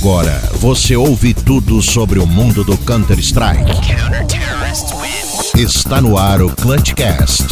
Agora você ouve tudo sobre o mundo do Counter-Strike. Está no ar o Clutchcast.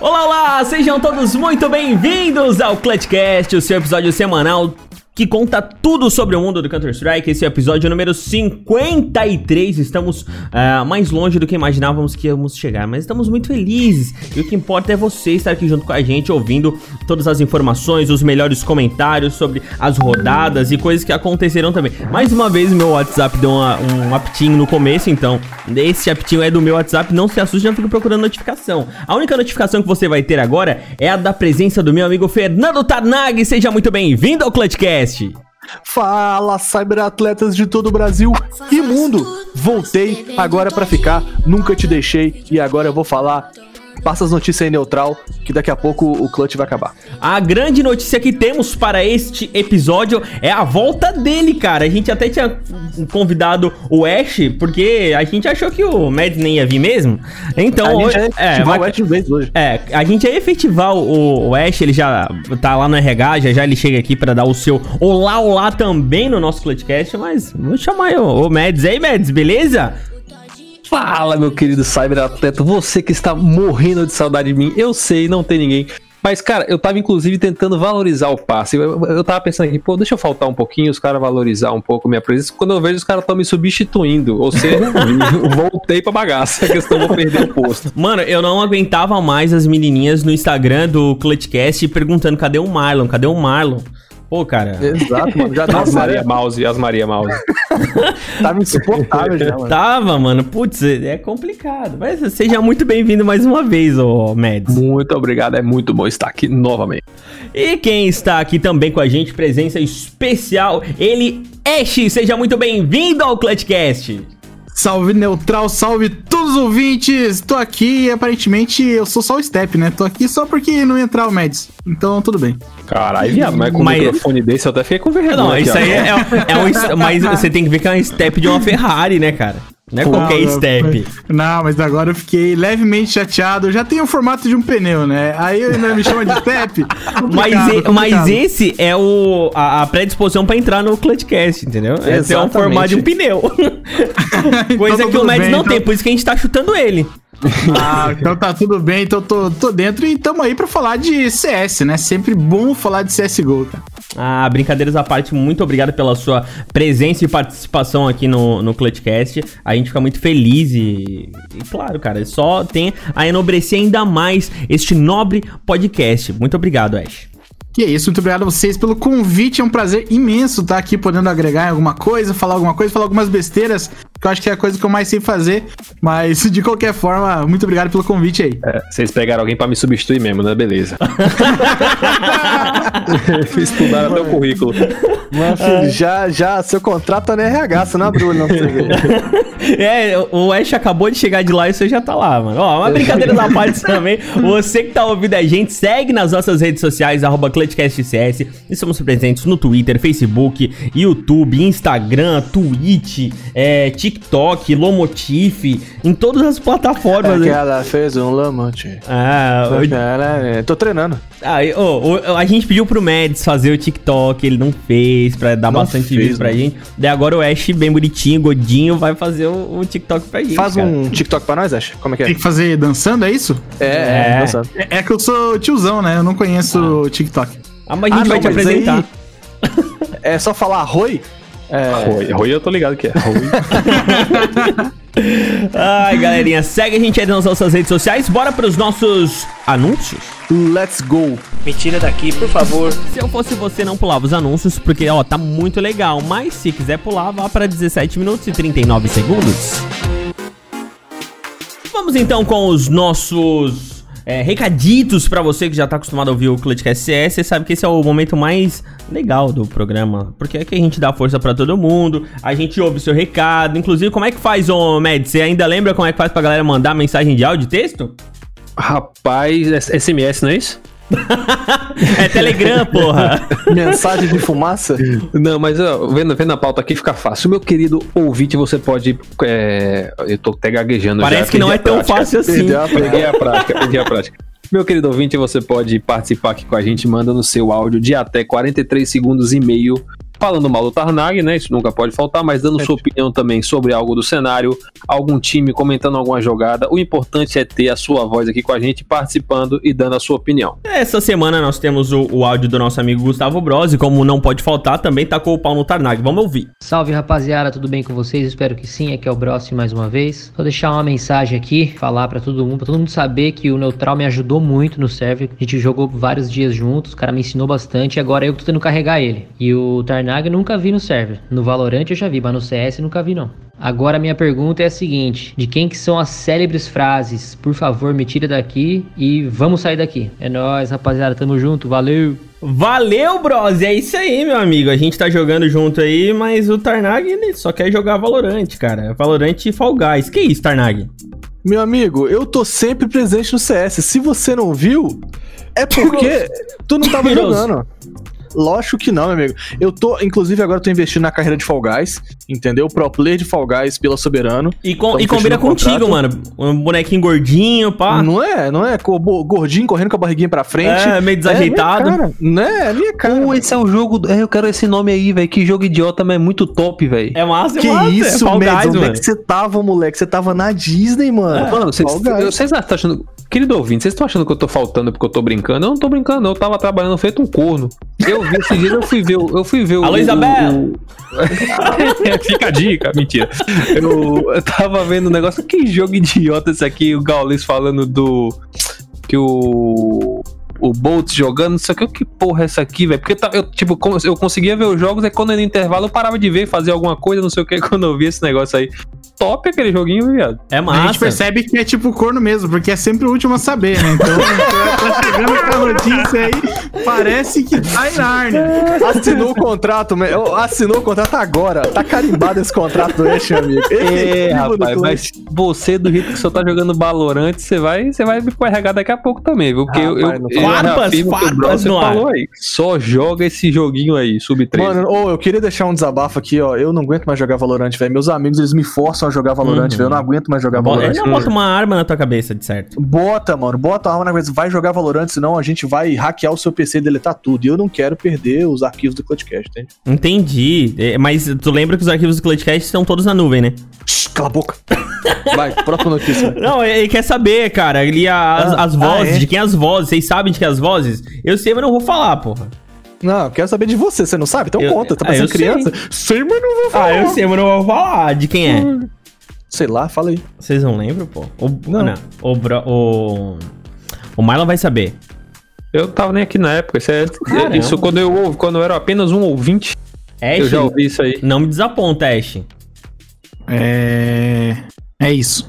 Olá, olá! Sejam todos muito bem-vindos ao Clutchcast, o seu episódio semanal que conta tudo sobre o mundo do Counter-Strike. Esse é o episódio número 53. Estamos uh, mais longe do que imaginávamos que íamos chegar, mas estamos muito felizes. E o que importa é você estar aqui junto com a gente, ouvindo todas as informações, os melhores comentários sobre as rodadas e coisas que aconteceram também. Mais uma vez, meu WhatsApp deu uma, um aptinho no começo, então esse aptinho é do meu WhatsApp. Não se assuste, não fique procurando notificação. A única notificação que você vai ter agora é a da presença do meu amigo Fernando Tarnag. Seja muito bem-vindo ao Clutchcast. Podcast. Fala, cyberatletas de todo o Brasil e mundo! Voltei agora para ficar, nunca te deixei e agora eu vou falar Passa as notícias aí neutral, que daqui a pouco o clutch vai acabar. A grande notícia que temos para este episódio é a volta dele, cara. A gente até tinha convidado o Ash, porque a gente achou que o Mads nem ia vir mesmo. Então, a gente é, vai, o Ash vez hoje. É, a gente ia efetivar o, o Ash, ele já tá lá no RH, já já ele chega aqui para dar o seu olá, olá também no nosso Clutchcast, mas vou chamar o, o Mads. aí, Mads, beleza? Fala, meu querido cyberatleta, você que está morrendo de saudade de mim, eu sei, não tem ninguém. Mas, cara, eu tava inclusive tentando valorizar o passe. Eu, eu tava pensando aqui, pô, deixa eu faltar um pouquinho, os caras valorizar um pouco minha presença. Quando eu vejo os caras estão me substituindo, ou seja, voltei pra bagaça. A questão vou perder o posto. Mano, eu não aguentava mais as menininhas no Instagram do Clutchcast perguntando cadê o Marlon, cadê o Marlon? Pô, cara. Exato, mano. Já tava. As Maria Mouse, as Maria Mouse. tava insuportável já, mano. Tava, mano. Putz, é complicado. Mas seja muito bem-vindo mais uma vez, ô Mads. Muito obrigado, é muito bom estar aqui novamente. E quem está aqui também com a gente, presença especial, ele, Ash. Seja muito bem-vindo ao Clutchcast. Salve Neutral, salve todos os ouvintes! Tô aqui e aparentemente eu sou só o Step, né? Tô aqui só porque não ia entrar o Mads. Então tudo bem. Caralho, viado, mas com mas... um microfone desse eu até fiquei com vergonha. Não, isso aí é, é, é um. Mas você tem que ver que é um step de uma Ferrari, né, cara? Não é Pô, qualquer não, step. Não, mas agora eu fiquei levemente chateado. Eu já tenho o formato de um pneu, né? Aí ainda me chama de step. mas, mas esse é o, a, a predisposição pra entrar no Clutchcast, entendeu? Esse é o formato de um pneu. Coisa então, que o Mads bem, não então... tem, por isso que a gente tá chutando ele. Ah, então tá tudo bem, então tô, tô dentro e tamo aí pra falar de CS, né? Sempre bom falar de CSGO, cara. Ah, brincadeiras à parte, muito obrigado pela sua presença e participação aqui no, no Clutchcast. A gente fica muito feliz e, e, claro, cara, só tem a enobrecer ainda mais este nobre podcast. Muito obrigado, Ash. E é isso, muito obrigado a vocês pelo convite. É um prazer imenso estar aqui podendo agregar em alguma coisa, falar alguma coisa, falar algumas besteiras, que eu acho que é a coisa que eu mais sei fazer. Mas, de qualquer forma, muito obrigado pelo convite aí. É, vocês pegaram alguém para me substituir mesmo, né? Beleza. Estudaram até o currículo. Mas, filho, já, já, seu contrato tá no RH, você não abriu, não. é, o Ash acabou de chegar de lá e você já tá lá, mano. Ó, uma brincadeira da parte também. Você que tá ouvindo a gente, segue nas nossas redes sociais, arroba ClutchCastCS. Estamos presentes no Twitter, Facebook, YouTube, Instagram, Twitch, é, TikTok, Lomotif, em todas as plataformas. É que ela fez um Lomotif. Ah, eu... Tô treinando. Ah, oh, oh, a gente pediu pro Mads fazer o TikTok, ele não fez, pra dar não bastante fez, vídeo pra gente. Daí agora o Ash, bem bonitinho, godinho, vai fazer o, o TikTok pra gente. Faz cara. um TikTok pra nós, Ash? Como é que é? Tem que fazer dançando, é isso? É, é, é dançando. É, é que eu sou tiozão, né? Eu não conheço o ah. TikTok. Ah, mas a gente ah, vai não, te apresentar. Aí... é só falar Roi? É... Roi. Roi eu tô ligado que é. Roi. Ai, galerinha, segue a gente aí nas nossas redes sociais. Bora pros nossos anúncios? Let's go. Me tira daqui, por favor. Se eu fosse você, não pulava os anúncios, porque, ó, tá muito legal. Mas se quiser pular, vá para 17 minutos e 39 segundos. Vamos então com os nossos é, recaditos para você que já tá acostumado a ouvir o Clutchcast CS, você sabe que esse é o momento mais legal do programa, porque é que a gente dá força para todo mundo, a gente ouve o seu recado, inclusive como é que faz, ô Med, você ainda lembra como é que faz pra galera mandar mensagem de áudio e texto? Rapaz, SMS, não é isso? é Telegram, porra. Mensagem de fumaça? Não, mas ó, vendo, vendo a pauta aqui fica fácil. Meu querido ouvinte, você pode. É, eu tô até gaguejando Parece já, que não é tão fácil assim. Peguei a prática, peguei a prática. Meu querido ouvinte, você pode participar aqui com a gente mandando seu áudio de até 43 segundos e meio falando mal do Tarnag, né? Isso nunca pode faltar, mas dando sua opinião também sobre algo do cenário, algum time comentando alguma jogada. O importante é ter a sua voz aqui com a gente, participando e dando a sua opinião. Essa semana nós temos o, o áudio do nosso amigo Gustavo Bros, e como não pode faltar, também tacou o pau no Tarnag. Vamos ouvir. Salve rapaziada, tudo bem com vocês? Espero que sim. Aqui é o Brossi mais uma vez. Vou deixar uma mensagem aqui, falar pra todo mundo, pra todo mundo saber que o Neutral me ajudou muito no server. A gente jogou vários dias juntos, o cara me ensinou bastante e agora eu que tô tendo carregar ele. E o Tarnag nunca vi no server. No Valorant eu já vi, mas no CS nunca vi não. Agora minha pergunta é a seguinte: de quem que são as célebres frases? Por favor, me tira daqui e vamos sair daqui. É nóis, rapaziada, tamo junto, valeu. Valeu, Bros! É isso aí, meu amigo. A gente tá jogando junto aí, mas o Tarnag ele só quer jogar Valorant, cara. Valorant e Fall Guys. Que isso, Tarnag? Meu amigo, eu tô sempre presente no CS. Se você não viu, é porque tu não tava jogando. Lógico que não, meu amigo. Eu tô, inclusive, agora eu tô investindo na carreira de Fall Guys, entendeu? Pro player de Fall Guys pela Soberano. E, com- e combina contigo, contrato. mano. Um bonequinho gordinho, pá. Não é, não é? Gordinho correndo com a barriguinha pra frente. É, meio desajeitado. É, minha cara. Né? É minha cara. Pô, esse é o jogo. É, eu quero esse nome aí, velho. Que jogo idiota, mas é muito top, velho. É massa, é Que massa. isso, é? Guys, Onde é que você tava, moleque? Você tava na Disney, mano. Mano, vocês estão achando. Querido ouvinte, vocês estão achando que eu tô faltando porque eu tô brincando? Eu não tô brincando, não. eu tava trabalhando feito um corno. Eu vi esse dia, eu fui ver, o- eu fui ver o. Alô, o- Isabel! o- Fica a dica, mentira. Eu, eu tava vendo um negócio, que jogo idiota esse aqui, o Gaules falando do. Que o. O Boltz jogando, não sei o que, que porra é essa aqui, velho? Porque tá- eu, tipo, eu conseguia ver os jogos, aí quando no intervalo eu parava de ver, fazia alguma coisa, não sei o que, quando eu vi esse negócio aí. Top aquele joguinho, viado. É A massa. gente percebe que é tipo corno mesmo, porque é sempre o último a saber, né? Então, tá chegando com a notícia aí, parece que tá em Narnia. Assinou o contrato, eu- assinou o contrato agora. Tá carimbado esse contrato meu amigo. É, do rapaz, mas você, do jeito que você tá jogando Valorant, você vai, você vai me carregar daqui a pouco também, viu? Porque eu, eu, Rapaz, eu Farpas, que o Bronson farpas no ar. falou aí. Só joga esse joguinho aí, sub 3. Mano, ô, eu queria deixar um desabafo aqui, ó. Eu não aguento mais jogar Valorant, velho. Meus amigos, eles me forçam jogar Valorant, Uhum. Eu não aguento mais jogar Valorant. Ele não bota uma arma na tua cabeça, de certo. Bota, mano, bota a arma na cabeça. Vai jogar Valorant, senão a gente vai hackear o seu PC e deletar tudo. E eu não quero perder os arquivos do Clutchcast, entende? Entendi. É, Mas tu lembra que os arquivos do Clutchcast estão todos na nuvem, né? Shhh, cala a boca. Vai, próxima notícia. Não, ele quer saber, cara. Ali a- as, Ah, as vozes, ah, é? de quem as vozes. Vocês sabem de quem as vozes? Eu sei, mas não vou falar, porra. Não, eu quero saber de você. Você não sabe? Então Eu- conta. Tá ah, parecendo criança? Sei. mas não vou falar. Ah, eu sei, mas não vou falar. De quem é? Sei lá, fala aí. Vocês não lembram, pô? O, não. Não. O, bro- o, o Marlon vai saber. Eu tava nem aqui na época. Isso, é, Caramba. isso quando eu ouvi, quando eu era apenas um ouvinte, Ash, eu já ouvi isso aí. não me desaponta, Ash. É. É isso.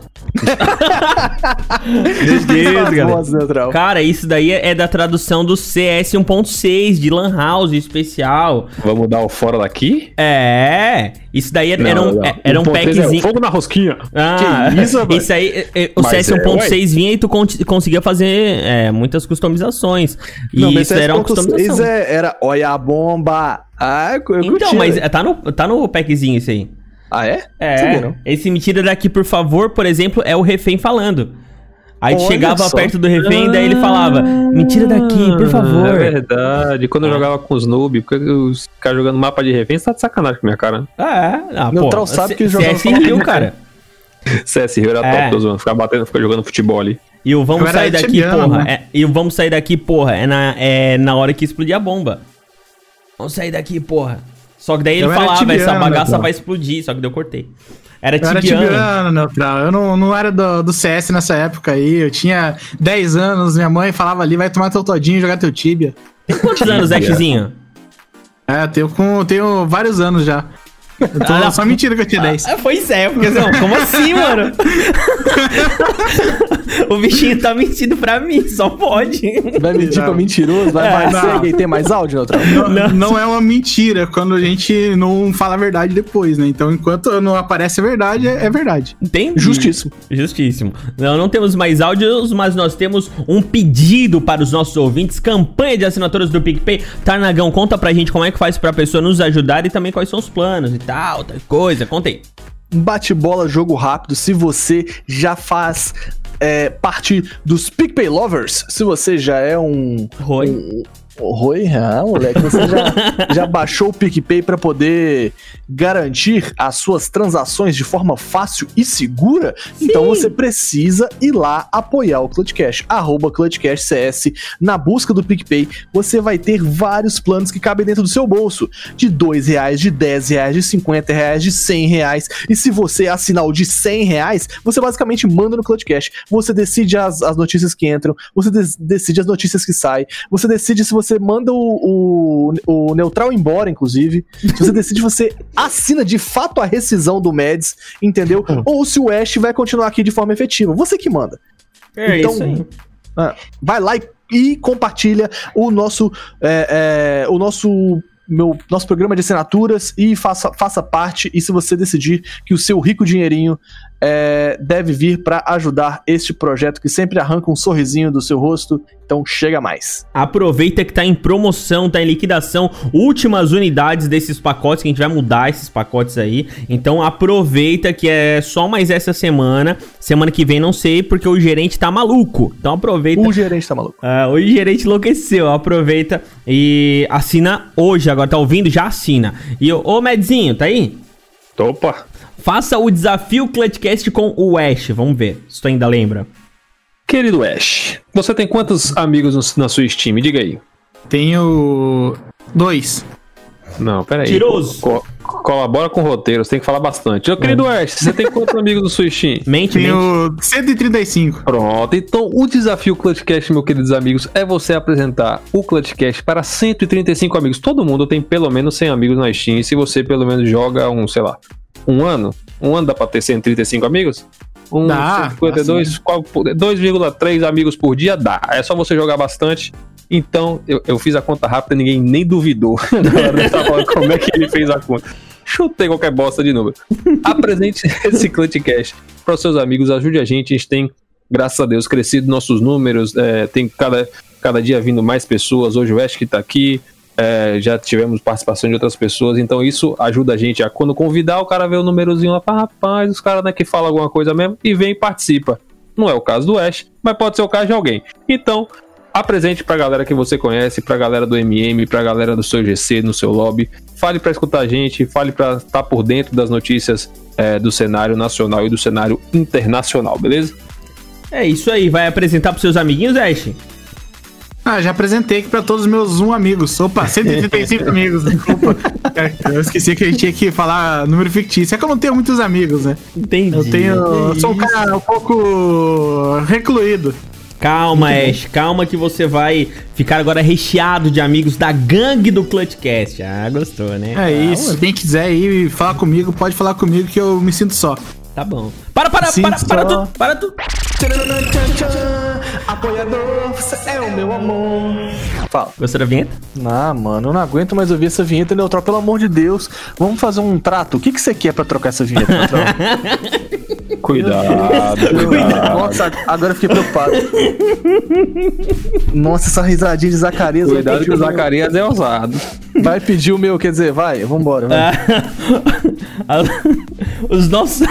Deus, cara. Voz neutral. Cara, isso daí é da tradução do CS 1.6 de Lan House especial. Vamos dar o fora daqui? É, isso daí era, era um, Não, não. era um 1.3 é packzinho. Fogo na rosquinha. Ah, Que isso, isso aí, é, é, o Mas CS é, 1.6 vinha e tu con- conseguia fazer é, muitas customizações. E Não, isso era uma 6 customização. é, era olha a bomba. Ah, eu eu Então, curti, mas tá no, tá no packzinho isso aí. Ah, é? Sabia, É, não. esse mentira daqui, por favor, por exemplo, é o refém falando. Aí Olha chegava só. perto do refém, daí ele falava, mentira daqui, por favor. É verdade. Quando eu Ah. jogava com os noob, porque os caras jogando mapa de refém, você tá de sacanagem com a minha cara. É, ah, Neutral pô, sabe que jogava CS Rio, cara. CS Rio era É. top, zoando. Ficar batendo, ficar jogando futebol ali. E o vamos sair daqui, tibiano, porra. né? É, e o vamos sair daqui, porra, é na, é na hora que explodir a bomba. Vamos sair daqui, porra. Só que daí ele Eu falava, essa tibiano, bagaça então. vai explodir, só que daí eu cortei. Era Eu era tibiano. tibiano, neutral. Eu não, não era do, do CS nessa época aí. Eu tinha 10 anos, minha mãe falava ali, vai tomar teu todinho e jogar teu tibia. Tem quantos anos, Zechzinho? É, tenho, com, tenho vários anos já. Eu tô- Ah, não. só mentira que eu tinha 10. Ah, Pois é, porque ó, como assim, mano? o bichinho tá mentindo pra mim, só pode. Vai mentir pra mentiroso? Vai, vai, É, não. segue aí, tem mais áudio, Neutral? Não, não é uma mentira quando a gente não fala a verdade depois, né? Então, enquanto não aparece a verdade, é, é verdade. Entendi. Justíssimo. Justíssimo. Não, não temos mais áudios, mas nós temos um pedido para os nossos ouvintes. Campanha de assinaturas do PicPay. Tarnagão, conta pra gente como é que faz pra pessoa nos ajudar e também quais são os planos e tal, outra coisa. Conta aí. Bate-bola, jogo rápido. Se você já faz é, parte dos PicPay Lovers, se você já é um. Roi. um Oi, ah, moleque, você já, já baixou o PicPay para poder garantir as suas transações de forma fácil e segura? Então você precisa ir lá apoiar o Clutchcash, arroba CS. Na busca do PicPay, você vai ter vários planos que cabem dentro do seu bolso. De dois reais, de 10 reais, de 50 reais, de 100 reais. E se você assinar o de 100 reais, você basicamente manda no Clutchcash. Você decide as, as notícias que entram, você des- decide as notícias que saem, você decide se você manda o, o, o neutral embora, inclusive. Se você decide, você assina de fato a rescisão do Meds, entendeu? Ou se o Ash vai continuar aqui de forma efetiva. Você que manda. É Então, isso aí. Ah, vai lá e, e compartilha o nosso é, é, o nosso meu nosso programa de assinaturas e faça, faça parte e se você decidir que o seu rico dinheirinho é, deve vir para ajudar este projeto que sempre arranca um sorrisinho do seu rosto então chega mais Aproveita que tá em promoção, tá em liquidação, últimas unidades desses pacotes, que a gente vai mudar esses pacotes aí. Então aproveita que é só mais essa semana. Semana que vem não sei, porque o gerente tá maluco. Então aproveita. o gerente tá maluco Ah, o gerente enlouqueceu, aproveita e assina hoje, agora tá ouvindo? Já assina. E ô ô, Medzinho, tá aí? Opa! Faça o desafio Clutchcast com o Ash, vamos ver se tu ainda lembra. Querido Ash, você tem quantos amigos no- na sua Steam? Me diga aí. Tenho dois. Não, peraí. Tiroso. Co- colabora com o roteiro, você tem que falar bastante. Ô, querido Ash, você tem quantos amigos no sua Steam? Mente, mente. Tenho 135. Pronto, então o desafio Clutchcast, meus queridos amigos, é você apresentar o Clutchcast para 135 amigos. Todo mundo tem pelo menos 100 amigos na Steam. E se você pelo menos joga um, sei lá, um ano, um ano dá pra ter 135 amigos? Um Dá, 152, qual- 2,3 amigos por dia dá. É só você jogar bastante. Então, eu, eu fiz a conta rápida, ninguém nem duvidou. Como é que ele fez a conta. Chutei qualquer bosta de número. Apresente esse Clutchcast para os seus amigos, ajude a gente. A gente tem, graças a Deus, crescido nossos números. é, tem cada, cada dia vindo mais pessoas. Hoje o Ash que tá aqui. É, já tivemos participação de outras pessoas, então isso ajuda a gente a quando convidar o cara ver o númerozinho lá, fala, rapaz, os caras né, que falam alguma coisa mesmo e vem e participa. Não é o caso do Ash, mas pode ser o caso de alguém. Então, apresente pra galera que você conhece, pra galera do MM, pra galera do seu GC, no seu lobby. Fale pra escutar a gente, fale pra estar por dentro das notícias é, do cenário nacional e do cenário internacional, beleza? É isso aí, vai apresentar pros seus amiguinhos, Ash? Ah, já apresentei aqui pra todos os meus um amigos. Opa, 135 amigos, desculpa. É, Eu esqueci que a gente tinha que falar número fictício. É que eu não tenho muitos amigos, né? Entendi. Eu tenho. Eu sou um cara um pouco recluído. Calma, Ash, calma que você vai ficar agora recheado de amigos da gangue do Clutchcast. Ah, gostou, né? É isso. Quem quiser ir falar comigo, pode falar comigo que eu me sinto só. Tá bom. Para, para, para, para só. tudo, para tudo. Apoiador, você é o meu amor. Fala. Gostou da vinheta? Ah, mano, eu não aguento mais ouvir essa vinheta, Neutral, pelo amor de Deus. Vamos fazer um trato. O que, que você quer pra trocar essa vinheta, Neutral? Cuidado, cuidado. Nossa, agora eu fiquei preocupado. Nossa, essa risadinha de Zacarias Cuidado que o meu, Zacarias é ousado. vai pedir o meu, quer dizer, vai, vambora. Vai. Ah, os nossos.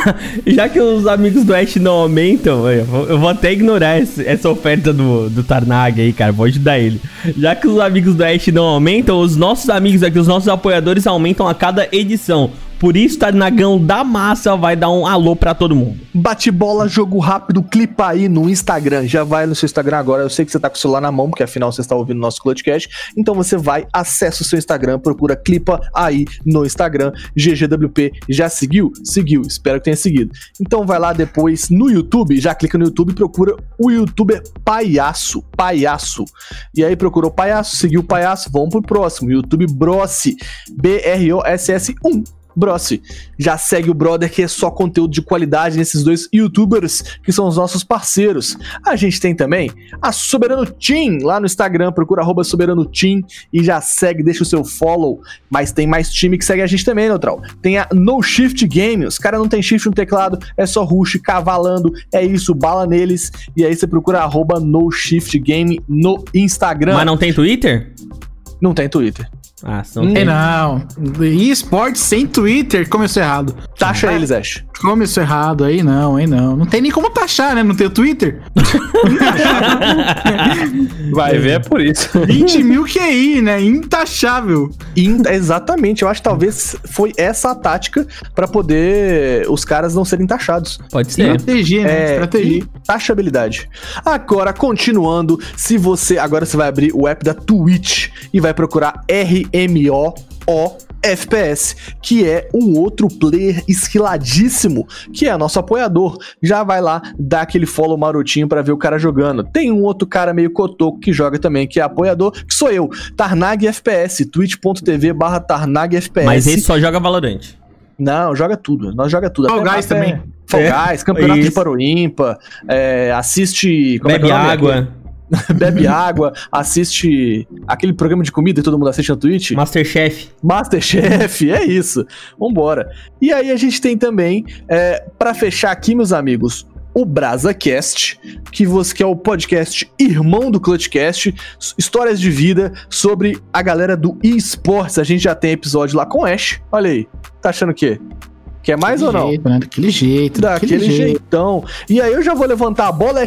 Já que os amigos do Ash não aumentam, eu vou, eu vou até ignorar esse- essa oferta do, do Tarnag aí, cara. Vou ajudar ele. Já que os amigos do Ash não aumentam, os nossos amigos aqui, os nossos apoiadores aumentam a cada edição. Por isso, Tarnagão da Massa vai dar um alô pra todo mundo. Bate bola, jogo rápido, clipa aí no Instagram. Já vai no seu Instagram agora. Eu sei que você tá com o celular na mão, porque afinal você está ouvindo o nosso Clutchcast. Então você vai, acessa o seu Instagram, procura clipa aí no Instagram. GGWP já seguiu? Seguiu. Espero que tenha seguido. Então vai lá depois no YouTube, já clica no YouTube e procura o youtuber Palhaço. Palhaço. E aí procurou Palhaço, seguiu o Palhaço, vamos pro próximo. YouTube Brossi. B-R-O-S-S 1. Brossi. Já segue o brother que é só conteúdo de qualidade nesses dois youtubers que são os nossos parceiros. A gente tem também a Soberano Team lá no Instagram, procura arroba Soberano Team e já segue, deixa o seu follow. Mas tem mais time que segue a gente também, Neutral. Tem a No Shift Game, os caras não tem shift no teclado, é só rush, cavalando, é isso, bala neles. E aí você procura arroba No Shift Game no Instagram. Mas não tem Twitter? não tem Twitter. Ah, são Ei, tem- não. E esporte sem Twitter começou errado. Taxa eles, Ash. Começou errado, aí não, aí não. Não tem nem como taxar, né? Não tem o Twitter. Vai ver, é por isso. 20 mil QI, né? Intaxável. In- Exatamente, eu acho que talvez foi essa a tática pra poder os caras não serem taxados. Pode ser. Estratégia, né? É, Estratégia. taxabilidade. Agora, continuando, se você. Agora você vai abrir o app da Twitch e vai procurar RMO. FPS, que é um outro player esquiladíssimo, que é nosso apoiador. Já vai lá dar aquele follow marotinho pra ver o cara jogando. Tem um outro cara meio cotoco que joga também, que é apoiador, que sou eu, Tarnag FPS, twitch.tv barra Tarnag FPS. Mas esse só joga Valorant. Não, joga tudo. Nós joga tudo. Fall Guys até- também. Fall É, Guys, campeonato de isso. Paroímpa, é, assiste. como é que Bebe é nome? Bebe água, assiste aquele programa de comida que todo mundo assiste no Twitch. Masterchef. Masterchef, é isso. Vambora. E aí a gente tem também, é, para fechar aqui, meus amigos, o BrasaCast, que, você, que é o podcast irmão do Clutchcast, histórias de vida sobre a galera do eSports. A gente já tem episódio lá com o Ash. Olha aí. Tá achando o quê? Quer mais ou não? Jeito, né? Daquele jeito. Daquele jeitão. E aí eu já vou levantar a bola.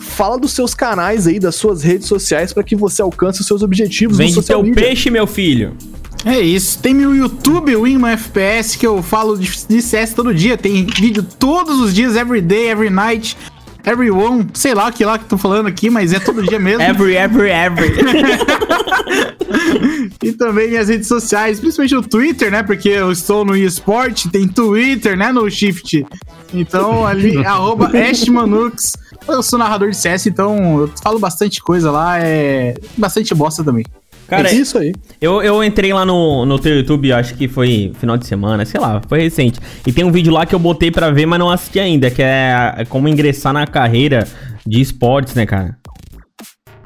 Fala dos seus canais aí, das suas redes sociais, para que você alcance os seus objetivos no Vende teu media. peixe, meu filho. É isso. Tem meu YouTube, o Winman FPS, que eu falo de, de CS todo dia. Tem vídeo todos os dias, every day, every night, everyone. Sei lá o que lá que tô falando aqui, mas é todo dia mesmo. Every, every, every. E também minhas redes sociais, principalmente o Twitter, né? Porque eu estou no eSport, tem Twitter, né? No Shift. Então, ali, arroba Ashmanux. Eu sou narrador de CS, então eu falo bastante coisa lá, é bastante bosta também. Cara, é isso aí. eu, eu entrei lá no, no teu YouTube, acho que foi final de semana, sei lá, foi recente. E tem um vídeo lá que eu botei pra ver, mas não assisti ainda, que é, é como ingressar na carreira de esportes, né, cara?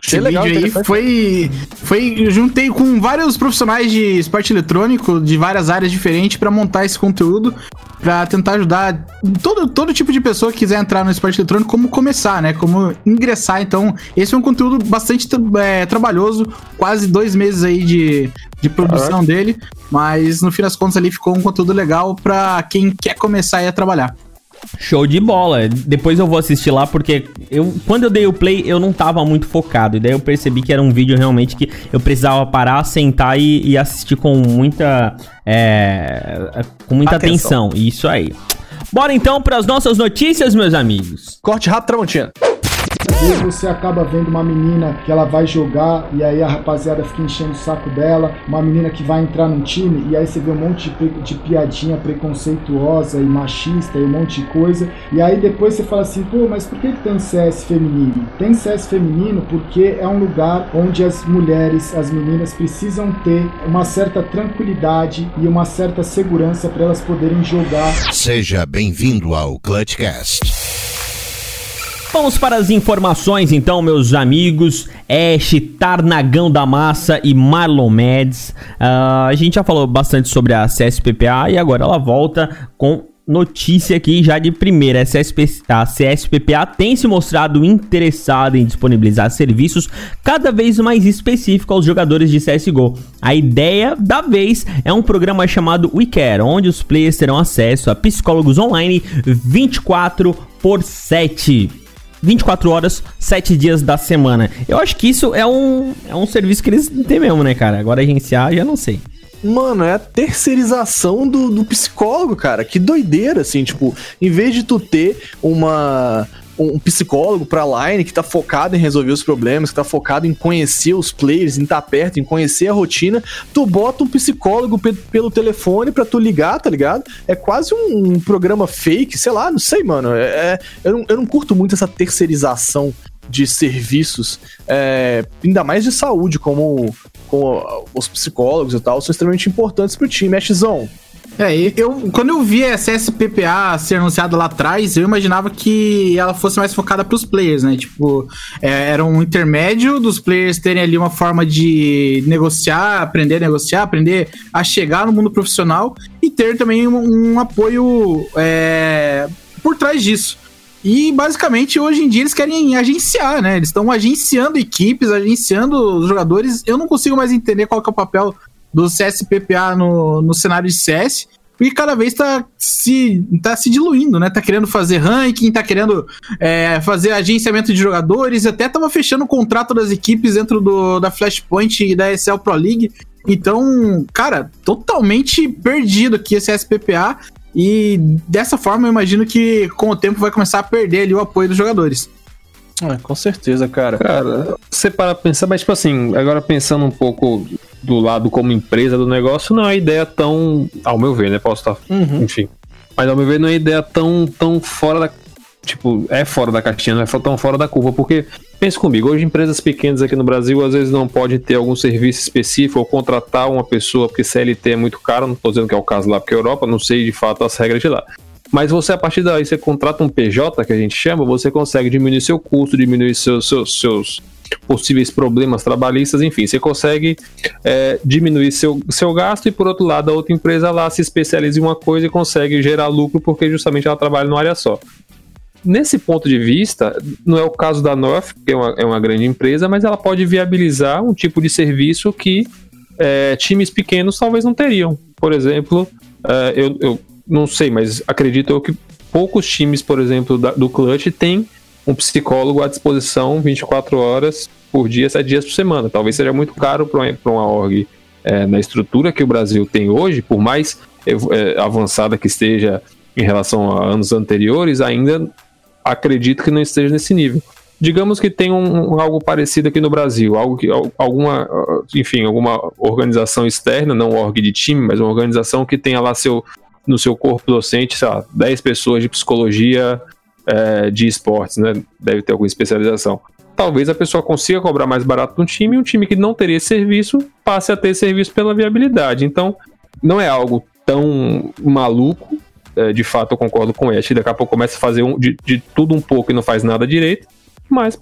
Esse legal, vídeo aí foi, foi. Eu juntei com vários profissionais de esporte eletrônico de várias áreas diferentes pra montar esse conteúdo, pra tentar ajudar todo, todo tipo de pessoa que quiser entrar no esporte eletrônico, como começar, né? Como ingressar. Então, esse é um conteúdo bastante é, trabalhoso, quase dois meses aí de, de produção dele, mas no fim das contas ali ficou um conteúdo legal pra quem quer começar a trabalhar. Show de bola. Depois eu vou assistir lá porque eu quando eu dei o play eu não tava muito focado. E daí eu percebi que era um vídeo realmente que eu precisava parar, sentar e, e assistir com muita é, com muita Atenção. atenção. Isso aí. Bora então para as nossas notícias, meus amigos. Corte rápido, Tramontina. Vezes você acaba vendo uma menina que ela vai jogar e aí a rapaziada fica enchendo o saco dela, uma menina que vai entrar num time e aí você vê um monte de, de piadinha preconceituosa e machista e um monte de coisa. E aí depois você fala assim, pô, mas por que, que tem CS feminino? Tem CS feminino porque é um lugar onde as mulheres, as meninas precisam ter uma certa tranquilidade e uma certa segurança para elas poderem jogar Seja bem-vindo ao Clutchcast. Vamos para as informações então, meus amigos. Ash, Tarnagão da Massa e Marlon Mads. Ah, a gente já falou bastante sobre a CSPPA e agora ela volta com notícia aqui já de primeira. A, CSP, a CSPPA tem se mostrado interessada em disponibilizar serviços cada vez mais específicos aos jogadores de CSGO. A ideia da vez é um programa chamado WeCare, onde os players terão acesso a psicólogos online 24 por 7. 24 horas, 7 dias da semana. Eu acho que isso é um, é um serviço que eles têm mesmo, né, cara? Agora agenciar, já não sei. Mano, é a terceirização do, do psicólogo, cara. Que doideira, assim, tipo, em vez de tu ter uma um psicólogo pra line que tá focado em resolver os problemas, que tá focado em conhecer os players, em estar tá perto, em conhecer a rotina, tu bota um psicólogo pe- pelo telefone pra tu ligar, tá ligado? É quase um, um programa fake, sei lá, não sei, mano. É, é- eu, não, eu não curto muito essa terceirização de serviços, é, ainda mais de saúde, como, como os psicólogos e tal, são extremamente importantes pro time. Ashzão, É, e eu, quando eu vi a CSPPA ser anunciada lá atrás, eu imaginava que ela fosse mais focada pros players, né? Tipo, é, era um intermédio dos players terem ali uma forma de negociar, aprender a negociar, aprender a chegar no mundo profissional e ter também um, um apoio é, por trás disso. E basicamente hoje em dia eles querem agenciar, né? Eles estão agenciando equipes, agenciando os jogadores. Eu não consigo mais entender qual é o papel do CSPPA no, no cenário de CS. Porque cada vez tá se, tá se diluindo, né? Tá querendo fazer ranking, tá querendo é, fazer agenciamento de jogadores, até tava fechando o contrato das equipes dentro do, da Flashpoint e da ESL Pro League. Então, cara, totalmente perdido aqui esse SPPA. E dessa forma eu imagino que com o tempo vai começar a perder ali o apoio dos jogadores. É, com certeza, cara. Cara, você para pensar, mas tipo assim, agora pensando um pouco do lado como empresa do negócio, não é ideia tão, ao meu ver, né? Posso estar, Uhum. enfim. Mas ao meu ver não é ideia tão, tão fora da, tipo, é fora da caixinha, não é tão fora da curva, porque pense comigo, hoje empresas pequenas aqui no Brasil às vezes não podem ter algum serviço específico ou contratar uma pessoa porque CLT é muito caro, não estou dizendo que é o caso lá porque é Europa, não sei de fato as regras de lá. Mas você, a partir daí, você contrata um PJ, que a gente chama, você consegue diminuir seu custo, diminuir seus, seus, seus possíveis problemas trabalhistas, enfim, você consegue é, diminuir seu, seu gasto e, por outro lado, a outra empresa lá se especializa em uma coisa e consegue gerar lucro porque justamente ela trabalha numa área só. Nesse ponto de vista, não é o caso da North, que é uma, é uma grande empresa, mas ela pode viabilizar um tipo de serviço que é, times pequenos talvez não teriam. Por exemplo, é, eu, eu não sei, mas acredito eu que poucos times, por exemplo, da- do Clutch têm um psicólogo à disposição 24 horas por dia, 7 dias por semana. Talvez seja muito caro para uma, uma org é, na estrutura que o Brasil tem hoje, por mais é, avançada que esteja em relação a anos anteriores, ainda acredito que não esteja nesse nível. Digamos que tem um, um- algo parecido aqui no Brasil, algo que al- alguma, enfim, alguma organização externa, não org de time, mas uma organização que tenha lá seu no seu corpo docente, sei lá, 10 pessoas de psicologia eh, de esportes, né? Deve ter alguma especialização. Talvez a pessoa consiga cobrar mais barato no time e um time que não teria esse serviço passe a ter serviço pela viabilidade. Então, não é algo tão maluco. eh, de fato, eu concordo com o Ash. Daqui a pouco começa a fazer um- de, de tudo um pouco e não faz nada direito. Mas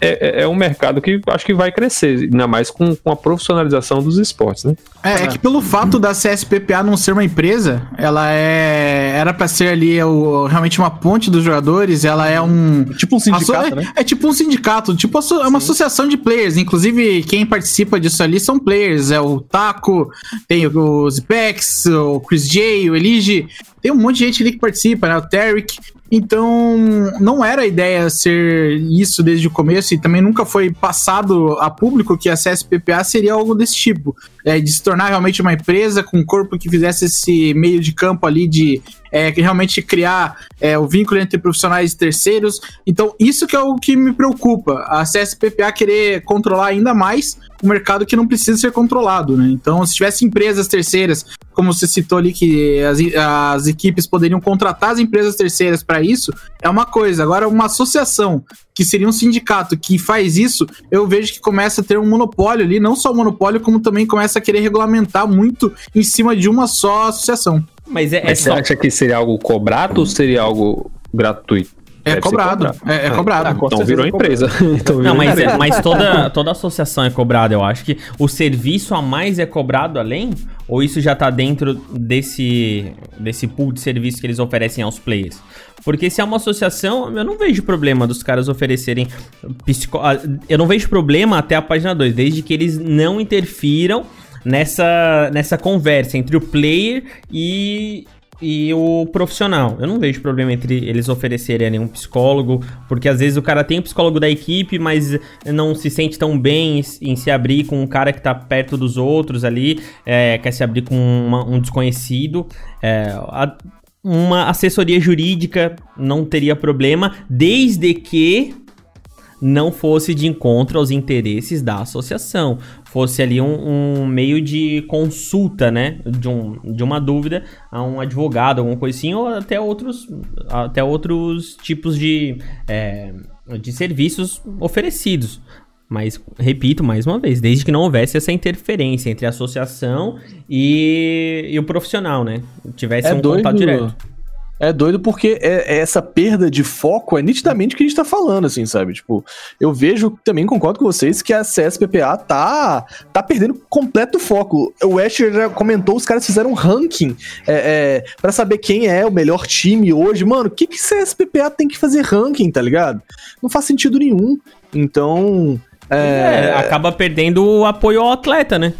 é, é- é um mercado que acho que vai crescer, ainda mais com, com a profissionalização dos esportes, né? É, é que pelo fato da CSPPA não ser uma empresa, ela é. Era pra ser ali o, realmente uma ponte dos jogadores, ela é um. Tipo um sindicato, Asso- né? é, é tipo um sindicato, tipo é uma associação de players. Inclusive, quem participa disso ali são players. É o Taco, tem o Zipex, o Chris J, o Elige. Tem um monte de gente ali que participa, né? O Tarek. Então, não era a ideia ser isso desde o começo e também nunca foi passado a público que a CSPPA seria algo desse tipo. É, de se tornar realmente uma empresa com um corpo que fizesse esse meio de campo ali de é, realmente criar é, o vínculo entre profissionais e terceiros. Então, isso que é o que me preocupa. A CSPPA querer controlar ainda mais um mercado que não precisa ser controlado, né? Então, se tivesse empresas terceiras, como você citou ali, que as, as equipes poderiam contratar as empresas terceiras para isso, é uma coisa. Agora, uma associação, que seria um sindicato, que faz isso, eu vejo que começa a ter um monopólio ali, não só um monopólio, como também começa a querer regulamentar muito em cima de uma só associação. Mas é, é Mas você só. acha que seria algo cobrado ou seria algo gratuito? É cobrado. cobrado. É, é cobrado. com Então virou é empresa. então virou Não, mas, empresa. é- mas toda, toda associação é cobrada, eu acho que o serviço a mais é cobrado além? Ou isso já tá dentro desse, desse pool de serviço que eles oferecem aos players? Porque se é uma associação, eu não vejo problema dos caras oferecerem psico... ah, Eu não vejo problema até a página 2, desde que eles não interfiram nessa, nessa conversa entre o player e, e o profissional. Eu não vejo problema entre eles oferecerem ali um psicólogo, porque às vezes o cara tem o psicólogo da equipe, mas não se sente tão bem em, em se abrir com um cara que tá perto dos outros ali, é, quer se abrir com uma- um desconhecido. É, a- uma assessoria jurídica não teria problema, desde que não fosse de encontro aos interesses da associação. Fosse ali um, um meio de consulta, né? De, um, de uma dúvida a um advogado, alguma coisa assim, ou até outros, até outros tipos de, é, de serviços oferecidos. Mas, repito mais uma vez, desde que não houvesse essa interferência entre a associação e, e o profissional, né? Tivesse É um doido. contato direto. É doido porque é, é essa perda de foco é nitidamente o que a gente tá falando, assim, sabe? Tipo, eu vejo, também concordo com vocês, que a CSPPA tá, tá perdendo completo foco. O Asher já comentou, os caras fizeram um ranking é, é, para saber quem é o melhor time hoje. Mano, o que que CSPPA tem que fazer ranking, tá ligado? Não faz sentido nenhum. Então... É, É, acaba perdendo o apoio ao atleta, né?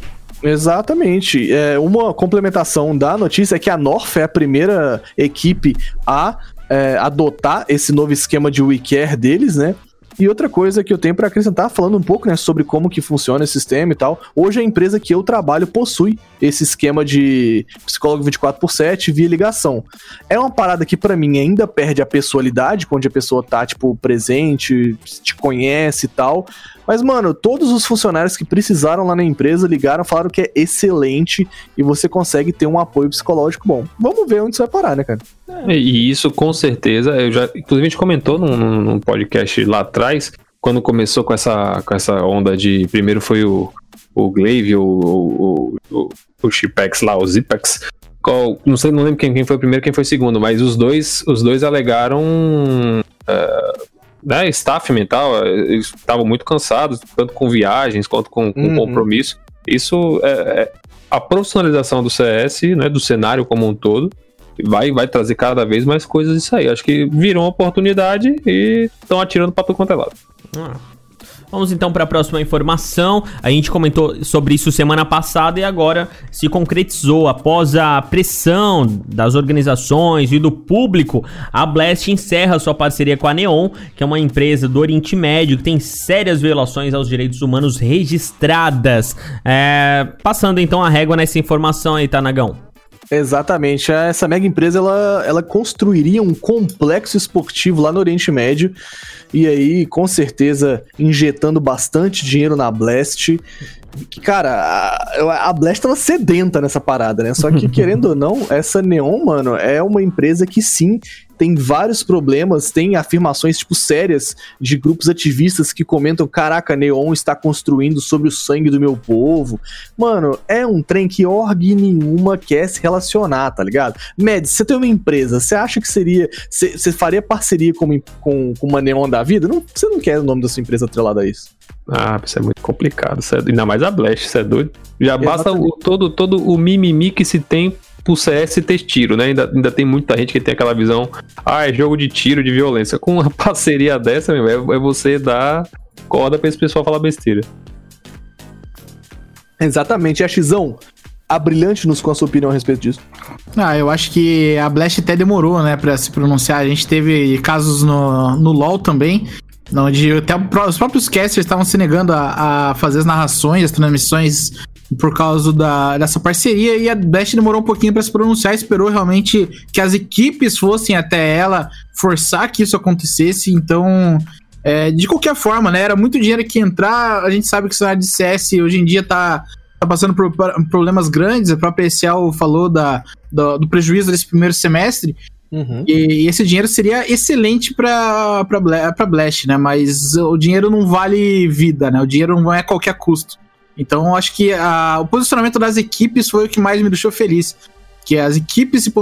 Exatamente. É, uma complementação da notícia é que a North é a primeira equipe a é, adotar esse novo esquema de WeCare deles, né? E outra coisa que eu tenho para acrescentar, falando um pouco né, sobre como que funciona esse sistema e tal, hoje a empresa que eu trabalho possui esse esquema de psicólogo 24 por 7 via ligação. É uma parada que para mim ainda perde a pessoalidade, onde a pessoa tá, tipo, presente, te conhece e tal, mas, mano, todos os funcionários que precisaram lá na empresa ligaram, falaram que é excelente e você consegue ter um apoio psicológico bom. Vamos ver onde isso vai parar, né, cara? E isso, com certeza, eu já, inclusive a gente comentou num, num podcast lá atrás, quando começou com essa, com essa onda de. Primeiro foi o, o Glaive, o, o, o, o Chipex lá, o Zipex. Qual, não sei, não lembro quem, quem foi o primeiro quem foi o segundo, mas os dois, os dois alegaram uh, né, staff mental, eles estavam muito cansados, tanto com viagens quanto com, com uhum. compromisso. Isso é, é, a profissionalização do CS, né, do cenário como um todo, vai, vai trazer cada vez mais coisas isso aí. Acho que virou uma oportunidade e estão atirando para todo quanto é lado. Ah. Vamos então para a próxima informação. A gente comentou sobre isso semana passada e agora se concretizou. Após a pressão das organizações e do público, a Blast encerra sua parceria com a Neon, que é uma empresa do Oriente Médio que tem sérias violações aos direitos humanos registradas. É... Passando então a régua nessa informação aí, Tanagão. Exatamente. Essa mega empresa ela, ela construiria um complexo esportivo lá no Oriente Médio e aí, com certeza, injetando bastante dinheiro na Blast. Cara, a, a Blast tava sedenta nessa parada, né? Só que, querendo ou não, essa Neon, mano, é uma empresa que sim tem vários problemas, tem afirmações, tipo, sérias de grupos ativistas que comentam: caraca, Neon está construindo sobre o sangue do meu povo. Mano, é um trem que org nenhuma quer se relacionar, tá ligado? Med, você tem uma empresa, você acha que seria. Você faria parceria com, com, com uma Neon da vida? Não, você não quer o nome da sua empresa atrelada a isso. Ah, isso é muito complicado. Isso é, ainda mais a Blast, isso é doido. Já basta o, todo, todo o mimimi que se tem pro CS ter tiro, né? Ainda, ainda tem muita gente que tem aquela visão, ah, é jogo de tiro, de violência. Com uma parceria dessa, meu, é, é você dar corda pra esse pessoal falar besteira. Exatamente. E a Xão, brilhante-nos com a sua opinião a respeito disso. Ah, eu acho que a Blast até demorou, né, pra se pronunciar. A gente teve casos no, no LoL também, onde até os próprios casters estavam se negando a, a fazer as narrações, as transmissões por causa da, dessa parceria e a Blast demorou um pouquinho para se pronunciar, esperou realmente que as equipes fossem até ela forçar que isso acontecesse, então é, de qualquer forma, né, era muito dinheiro que entrar, a gente sabe que o cenário de CS hoje em dia tá, tá passando por problemas grandes, a própria ECL falou da, do, do prejuízo desse primeiro semestre, Uhum. E, e, esse dinheiro seria excelente para Blast, né? Mas o dinheiro não vale vida, né? O dinheiro não é qualquer custo. Então, acho que a, o posicionamento das equipes foi o que mais me deixou feliz. Que as equipes se,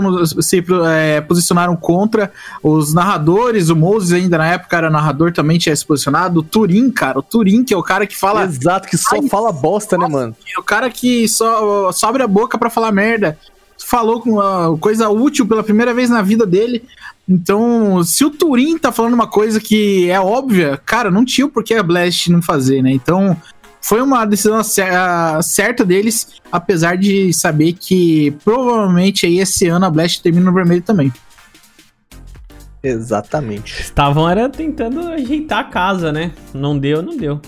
se é, posicionaram contra os narradores, o Moses ainda na época era narrador, também tinha se posicionado. O Turin, cara, o Turin, que é o cara que fala. Exato, que só fala bosta, né, mano? É o cara que só, só abre a boca para falar merda. Falou com uma coisa útil pela primeira vez na vida dele. Então, se o Turin tá falando uma coisa que é óbvia, cara, não tinha por que a Blast não fazer, né? Então, foi uma decisão certa deles, apesar de saber que provavelmente aí esse ano a Blast termina no vermelho também. Exatamente. Estavam era tentando ajeitar a casa, né? Não deu, não deu.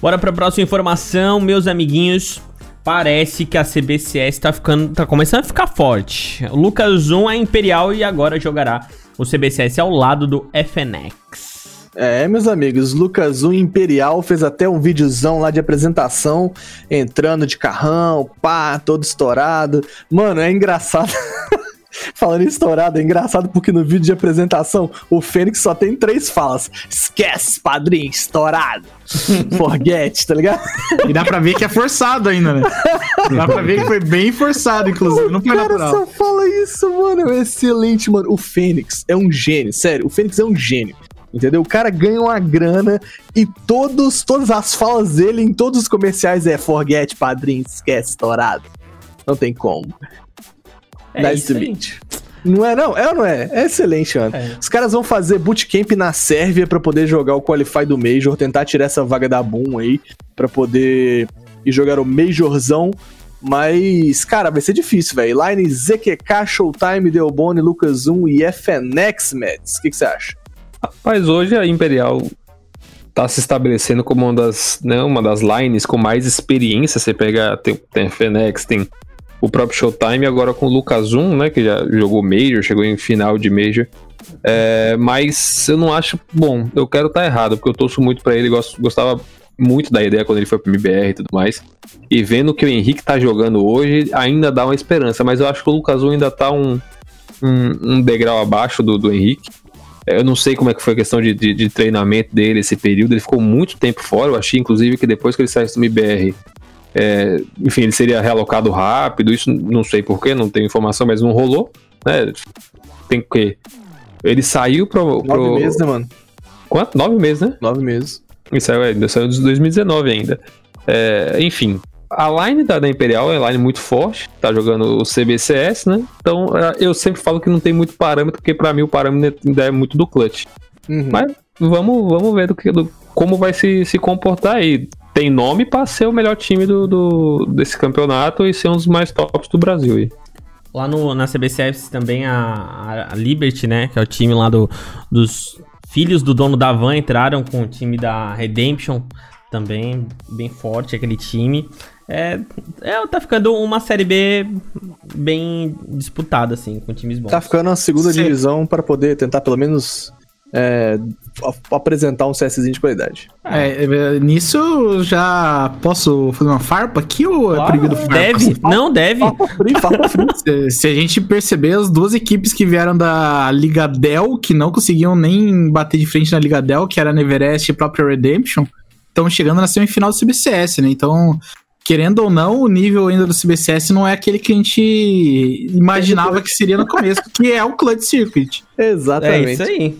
Bora para a próxima informação, meus amiguinhos. Parece que a CBCS tá ficando, tá começando a ficar forte. O Lucas Zoom é imperial e agora jogará o CBCS ao lado do FNX. É, meus amigos, Lucas 1 Imperial fez até um videozão lá de apresentação, entrando de carrão, pá, todo estourado. Mano, é engraçado. Falando em estourado, é engraçado porque no vídeo de apresentação o Fênix só tem três falas: esquece, padrinho, estourado. Forget, tá ligado? E dá pra ver que é forçado ainda, né? Dá pra ver que foi bem forçado, inclusive. Não foi o cara natural. só fala isso, mano. É excelente, mano. O Fênix é um gênio, sério. O Fênix é um gênio. Entendeu? O cara ganha uma grana e todos, todas as falas dele em todos os comerciais é forget, padrinho, esquece, estourado. Não tem como. É nice to meet. Não é, não? É ou não é? É excelente, mano. É. Os caras vão fazer bootcamp na Sérvia para poder jogar o Qualify do Major, tentar tirar essa vaga da Boom aí, para poder e jogaram Majorzão. Mas, cara, vai ser difícil, velho. Line ZQK, Showtime, Delbone, Lucas Zoom e FNX Mets. O que você acha? Rapaz, hoje a Imperial tá se estabelecendo como uma das, né, uma das lines com mais experiência. Você pega, tem, tem a Fenex, tem o próprio Showtime, agora com o Lucas Zoom, né, que já jogou Major, chegou em final de Major. É, mas eu não acho bom. Eu quero estar tá errado, porque eu torço muito para ele. Gosto, gostava muito da ideia quando ele foi pro MBR e tudo mais. E vendo que o Henrique tá jogando hoje, ainda dá uma esperança. Mas eu acho que o Lucas Zoom ainda tá um, um, um degrau abaixo do, do Henrique. Eu não sei como é que foi a questão de, de, de, treinamento dele esse período. Ele ficou muito tempo fora. Eu achei, inclusive, que depois que ele saísse do MBR, é, enfim, ele seria realocado rápido. Isso não sei porquê, não tenho informação, mas não rolou. Né? Tem que. Ele saiu pro. pro... Nove meses, né, mano? Quanto? Nove meses, né? Nove meses. Isso saiu, é, saiu de 2019 ainda. É, enfim, a line da, da, Imperial é line muito forte, tá jogando o CBCS, né? Então é, eu sempre falo que não tem muito parâmetro, porque para mim o parâmetro ainda é muito do clutch. Uhum. Mas vamos, vamos ver do que, do, como vai se, se comportar aí. Tem nome para ser o melhor time do, do, desse campeonato e ser um dos mais tops do Brasil aí. Lá no, na CBCS também a, a Liberty, né? Que é o time lá do, dos filhos do dono da Van entraram com o time da Redemption. Também bem forte aquele time. É, é, tá ficando uma série B bem disputada, assim, com times bons. Tá ficando uma segunda Sim. divisão para poder tentar pelo menos é, apresentar um CSzinho de qualidade. É, é, nisso já posso fazer uma farpa aqui ou é proibido farpa? Deve, não deve. Farpa free, farpa free. se, se, a gente perceber, as duas equipes que vieram da Liga Dell, que não conseguiam nem bater de frente na Liga Dell, que era a Neverest e a própria Redemption, estão chegando na semifinal do CBCS, né? Então, querendo ou não, o nível ainda do CBCS não é aquele que a gente imaginava que seria no começo, que é o Clutch Circuit. Exatamente. É isso aí.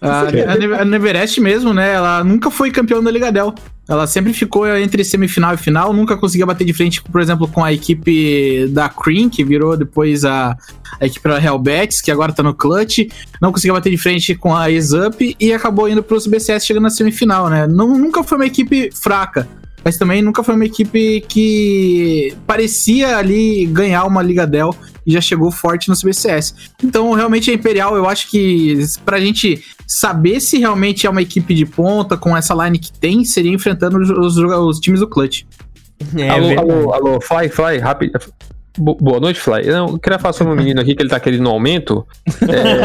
A, a, Neverest mesmo, né? Ela nunca foi campeã da Liga Dell. Ela sempre ficou entre semifinal e final, nunca conseguia bater de frente, por exemplo, com a equipe da Cream, que virou depois a, a equipe da Hellbats, que agora tá no Clutch. Não conseguia bater de frente com a Exup e acabou indo pro BCS chegando na semifinal, né? Não, nunca foi uma equipe fraca mas também nunca foi uma equipe que parecia ali ganhar uma Liga Dell e já chegou forte no CBCS. Então, realmente, a Imperial, eu acho que pra gente saber se realmente é uma equipe de ponta com essa line que tem, seria enfrentando os, os, os times do Clutch. É, alô, alô, alô, Fly, Fly, rápido. Boa noite, Fly. Eu, queria falar sobre um menino aqui que ele tá querendo um aumento. É...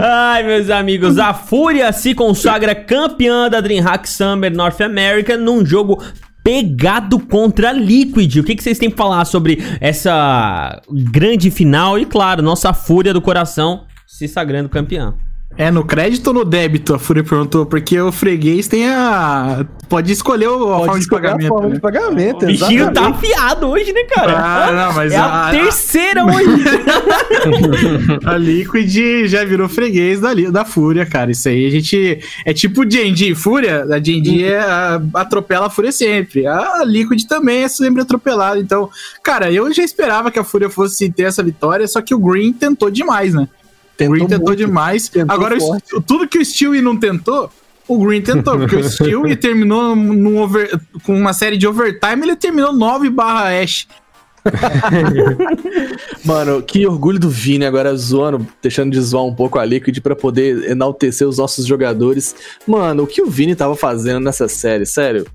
Ai, meus amigos, a Fúria se consagra campeã da DreamHack Summer North America num jogo pegado contra Liquid. O que, que vocês têm pra falar sobre essa grande final? E claro, nossa Fúria do coração se sagrando campeã. É, no crédito ou no débito? A Fúria perguntou, porque o freguês tem a. Pode escolher a Pode forma de pagamento. A forma né? de pagamento, o bichinho tá afiado hoje, né, cara? Ah, não, mas é a, a terceira hoje. a Liquid já virou freguês da, da Fúria, cara. Isso aí a gente. É tipo D&D. Fúria, a D&D é a, atropela a Fúria sempre. A Liquid também é sempre atropelada. Então, cara, eu já esperava que a Fúria fosse ter essa vitória, só que o Green tentou demais, né? Tentou o Green tentou muito, demais. Tentou Agora, forte. tudo que o Stewie não tentou, o Green tentou, porque o Stewie terminou num over, com uma série de overtime, ele terminou 9 barra Ash. Mano, que orgulho do Vini agora zoando, deixando de zoar um pouco a Liquid para poder enaltecer os nossos jogadores. Mano, o que o Vini tava fazendo nessa série, sério?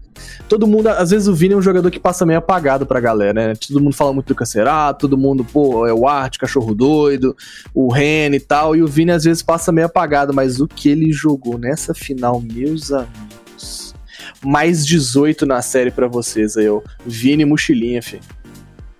todo mundo, às vezes o Vini é um jogador que passa meio apagado pra galera, né? Todo mundo fala muito do Cacerato, todo mundo, pô, é o Art, cachorro doido, o Ren e tal, e o Vini às vezes passa meio apagado, mas o que ele jogou nessa final, meus amigos. Mais 18 na série para vocês aí, ó. Vini mochilinha, filho.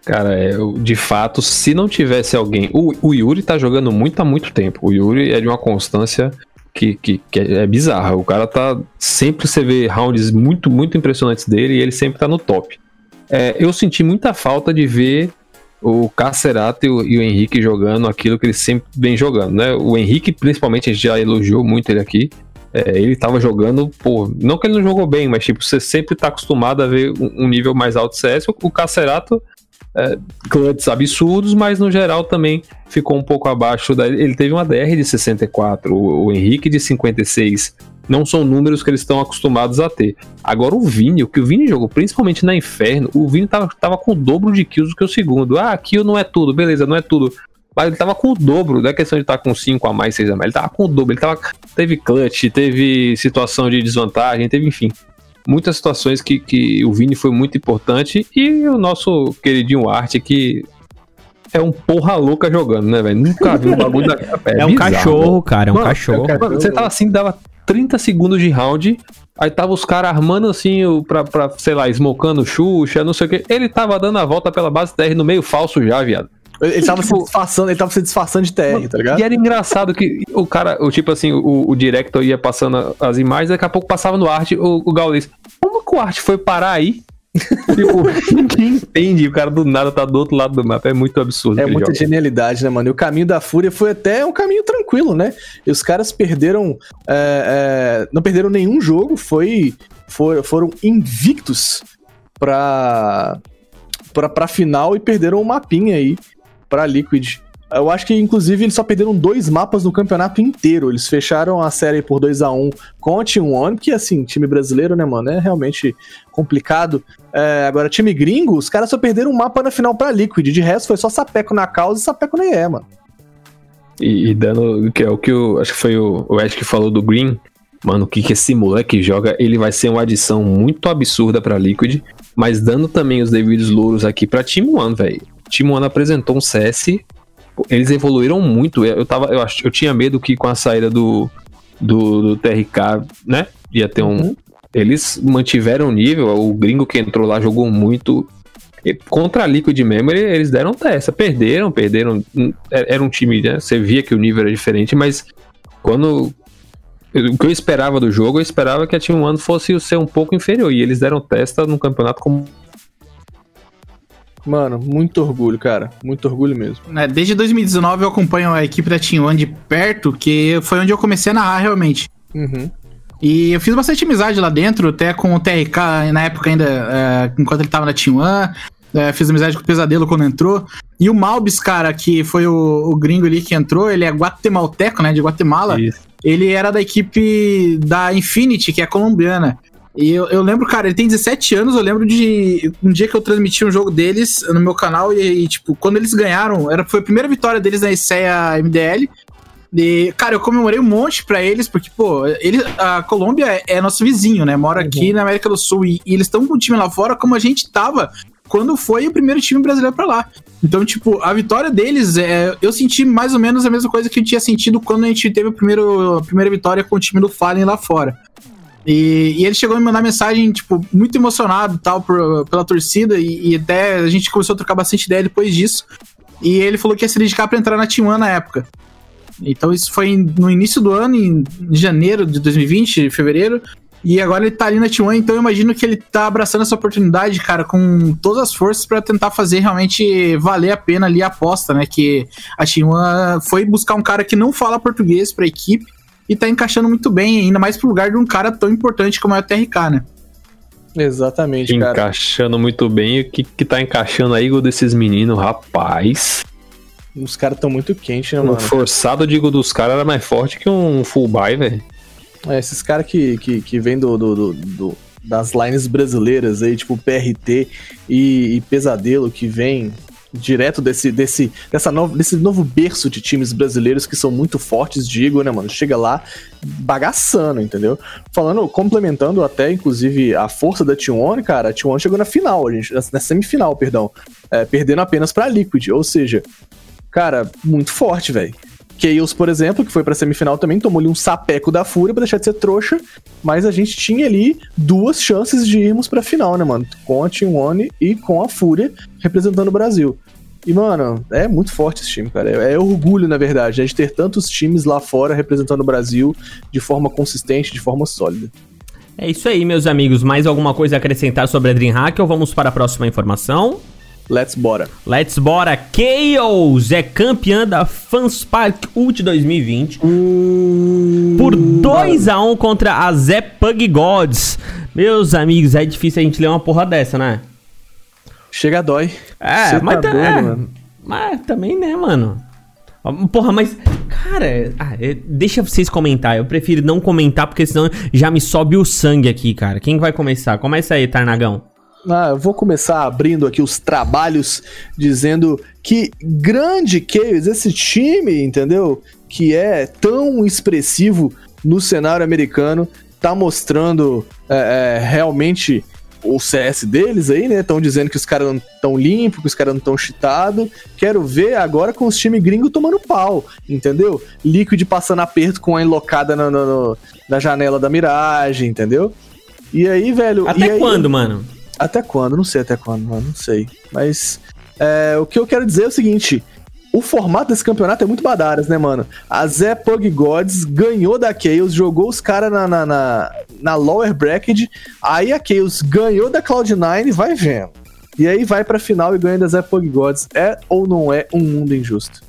Cara, é, de fato, se não tivesse alguém. O, o Yuri tá jogando muito há muito tempo. O Yuri é de uma constância que, que, que, é bizarra. O cara tá. Sempre você vê rounds muito, muito impressionantes dele e ele sempre tá no top. É, eu senti muita falta de ver o Cacerato e o, e o, Henrique jogando aquilo que eles sempre vem jogando, né? O Henrique, principalmente, a gente já elogiou muito ele aqui. É, ele tava jogando, pô, não que ele não jogou bem, mas tipo, você sempre tá acostumado a ver um, um nível mais alto de CS. O, o Cacerato é, absurdos, mas no geral também ficou um pouco abaixo. Da, ele teve uma DR de 64, o, o Henrique de 56. não são números que eles estão acostumados a ter. Agora o Vini, o que o Vini jogou, principalmente na Inferno, o Vini tava, tava com o dobro de kills do que o segundo. Ah, kill não é tudo, beleza, não é tudo. Mas ele tava com o dobro, não é questão de estar tá com 5 a mais, 6 a mais. Ele tava com o dobro, ele tava, teve clutch, teve situação de desvantagem, teve, enfim, muitas situações que, que o Vini foi muito importante. E o nosso queridinho Art, que é um porra louca jogando, né, velho? Nunca vi um bagulho da É, é um bizarro, cachorro, cara, é um mano, cachorro. Mano, você tava assim, dava 30 segundos de round, aí tava os caras armando assim, pra, pra, sei lá, smocando Xuxa, não sei o que. Ele tava dando a volta pela base TR no meio falso já, viado. Ele tava tipo, se disfarçando, ele tava se disfarçando de TR, tá ligado? E era engraçado que o cara, o tipo assim, o, o director ia passando as imagens, daqui a pouco passava no arte o, o Gaules. Como que o arte foi parar aí? tipo, ninguém entende, o cara do nada tá do outro lado do mapa. É muito absurdo. É muita joga. genialidade, né, mano? E o caminho da Fúria foi até um caminho tranquilo, né? E os caras perderam. É, é, não perderam nenhum jogo, foi, for, foram invictos pra, pra, pra final e perderam um mapinha aí pra Liquid. Eu acho que, inclusive, eles só perderam dois mapas no campeonato inteiro. Eles fecharam a série por 2 a 1 com o Team One, que, assim, time brasileiro, né, mano, é realmente complicado. É, agora, time gringo, os caras só perderam um mapa na final pra Liquid. De resto, foi só sapeco na causa e sapeco na IE, mano. E, e dando, que é o que o, acho que foi o, o Ed que falou do Green, mano, o que, que esse moleque joga, ele vai ser uma adição muito absurda pra Liquid, mas dando também os devidos louros aqui pra Team One, velho. Team One apresentou um CS eles evoluíram muito. Eu, tava, eu, ach, eu tinha medo que com a saída do, do, do TRK, né? Ia ter um. Uhum. Eles mantiveram o nível. O gringo que entrou lá jogou muito. E contra a Liquid Memory, eles deram testa. Perderam, perderam. Hum, é, era um time, né? Você via que o nível era diferente, mas quando. O que eu esperava do jogo, eu esperava que a Team One fosse ser um pouco inferior. E eles deram testa no campeonato como Mano, muito orgulho, cara. Muito orgulho mesmo. É, desde 2019 eu acompanho a equipe da Team One de perto, que foi onde eu comecei a narrar realmente. Uhum. E eu fiz bastante amizade lá dentro, até com o TRK, na época ainda, é, enquanto ele tava na Team One. É, fiz amizade com o Pesadelo quando entrou. E o Malbis, cara, que foi o, o, gringo ali que entrou, ele é guatemalteco, né, de Guatemala. Isso. Ele era da equipe da Infinity, que é colombiana. E eu, eu, lembro, cara, ele tem 17 anos. Eu lembro de um dia que eu transmiti um jogo deles no meu canal. E, e tipo, quando eles ganharam, era, foi a primeira vitória deles na ICEA MDL. E, cara, eu comemorei um monte pra eles, porque, pô, ele, a Colômbia é, é nosso vizinho, né? Mora aqui uhum. na América do Sul. E, e eles estão com o time lá fora como a gente tava quando foi o primeiro time brasileiro para lá. Então, tipo, a vitória deles, é, eu senti mais ou menos a mesma coisa que eu tinha sentido quando a gente teve a, primeiro, a primeira vitória com o time do Fallen lá fora. E, e, ele chegou a me mandar mensagem, tipo, muito emocionado tal, por, pela torcida, e, e, até a gente começou a trocar bastante ideia depois disso. E ele falou que ia se dedicar pra entrar na Team One na época. Então isso foi no início do ano, em janeiro de 2020, fevereiro. E agora ele tá ali na T1, então eu imagino que ele tá abraçando essa oportunidade, cara, com todas as forças para tentar fazer realmente valer a pena ali a aposta, né? Que a T1 foi buscar um cara que não fala português pra equipe e tá encaixando muito bem, ainda mais pro lugar de um cara tão importante como é o TRK, né? Exatamente, cara. Encaixando muito bem. O que, que tá encaixando aí, Igor, desses meninos, rapaz? Os caras tão muito quentes, né, mano? O forçado, digo, dos caras era mais forte que um full buy, velho. É, esses caras que, que, que vêm do, do, do, do, das lines brasileiras aí, tipo PRT e, e Pesadelo, que vem direto desse, desse, dessa novo, desse novo berço de times brasileiros que são muito fortes, digo, né, mano? Chega lá bagaçando, entendeu? Falando, complementando até, inclusive, a força da T1, cara, a T1 chegou na final, a gente, na semifinal, perdão, é, perdendo apenas pra Liquid, ou seja, cara, muito forte, velho. Chaos, por exemplo, que foi pra semifinal também, tomou ali um sapeco da Fúria pra deixar de ser trouxa, mas a gente tinha ali duas chances de irmos pra final, né, mano? Com a Team One e com a Fúria representando o Brasil. E, mano, é muito forte esse time, cara. É, é orgulho, na verdade, de ter tantos times lá fora representando o Brasil de forma consistente, de forma sólida. É isso aí, meus amigos. Mais alguma coisa a acrescentar sobre a DreamHack ou vamos para a próxima informação? Let's bora. Let's bora. Chaos é campeã da Fanspark Ult 2020 uh, por 2 a 1 contra a Zé Pug Gods. Meus amigos, é difícil a gente ler uma porra dessa, né? Chega dói. É, mas, tá, é, mas também, né, mano? Porra, mas, cara, ah, é, deixa vocês comentar. Eu prefiro não comentar, porque senão já me sobe o sangue aqui, cara. Quem vai começar? Começa aí, Tarnagão. Ah, eu vou começar abrindo aqui os trabalhos dizendo que grande Chaos, esse time, entendeu? Que é tão expressivo no cenário americano, tá mostrando é, é, realmente o CS deles aí, né? Estão dizendo que os caras não estão limpos, que os caras não estão cheatados. Quero ver agora com os times gringos tomando pau, entendeu? Liquid passando aperto com a enlocada na, na, na janela da miragem, entendeu? E aí, velho. Até aí, quando, mano? Até quando? Não sei até quando, mano. Não sei. Mas é, o que eu quero dizer é o seguinte: o formato desse campeonato é muito badaras, né, mano? A Zé Pug Gods ganhou da Chaos, jogou os caras na, na, na, na, lower bracket, aí a Chaos ganhou da Cloud9, vai vendo. E aí vai pra final e ganha da Zé Pug Gods. É ou não é um mundo injusto?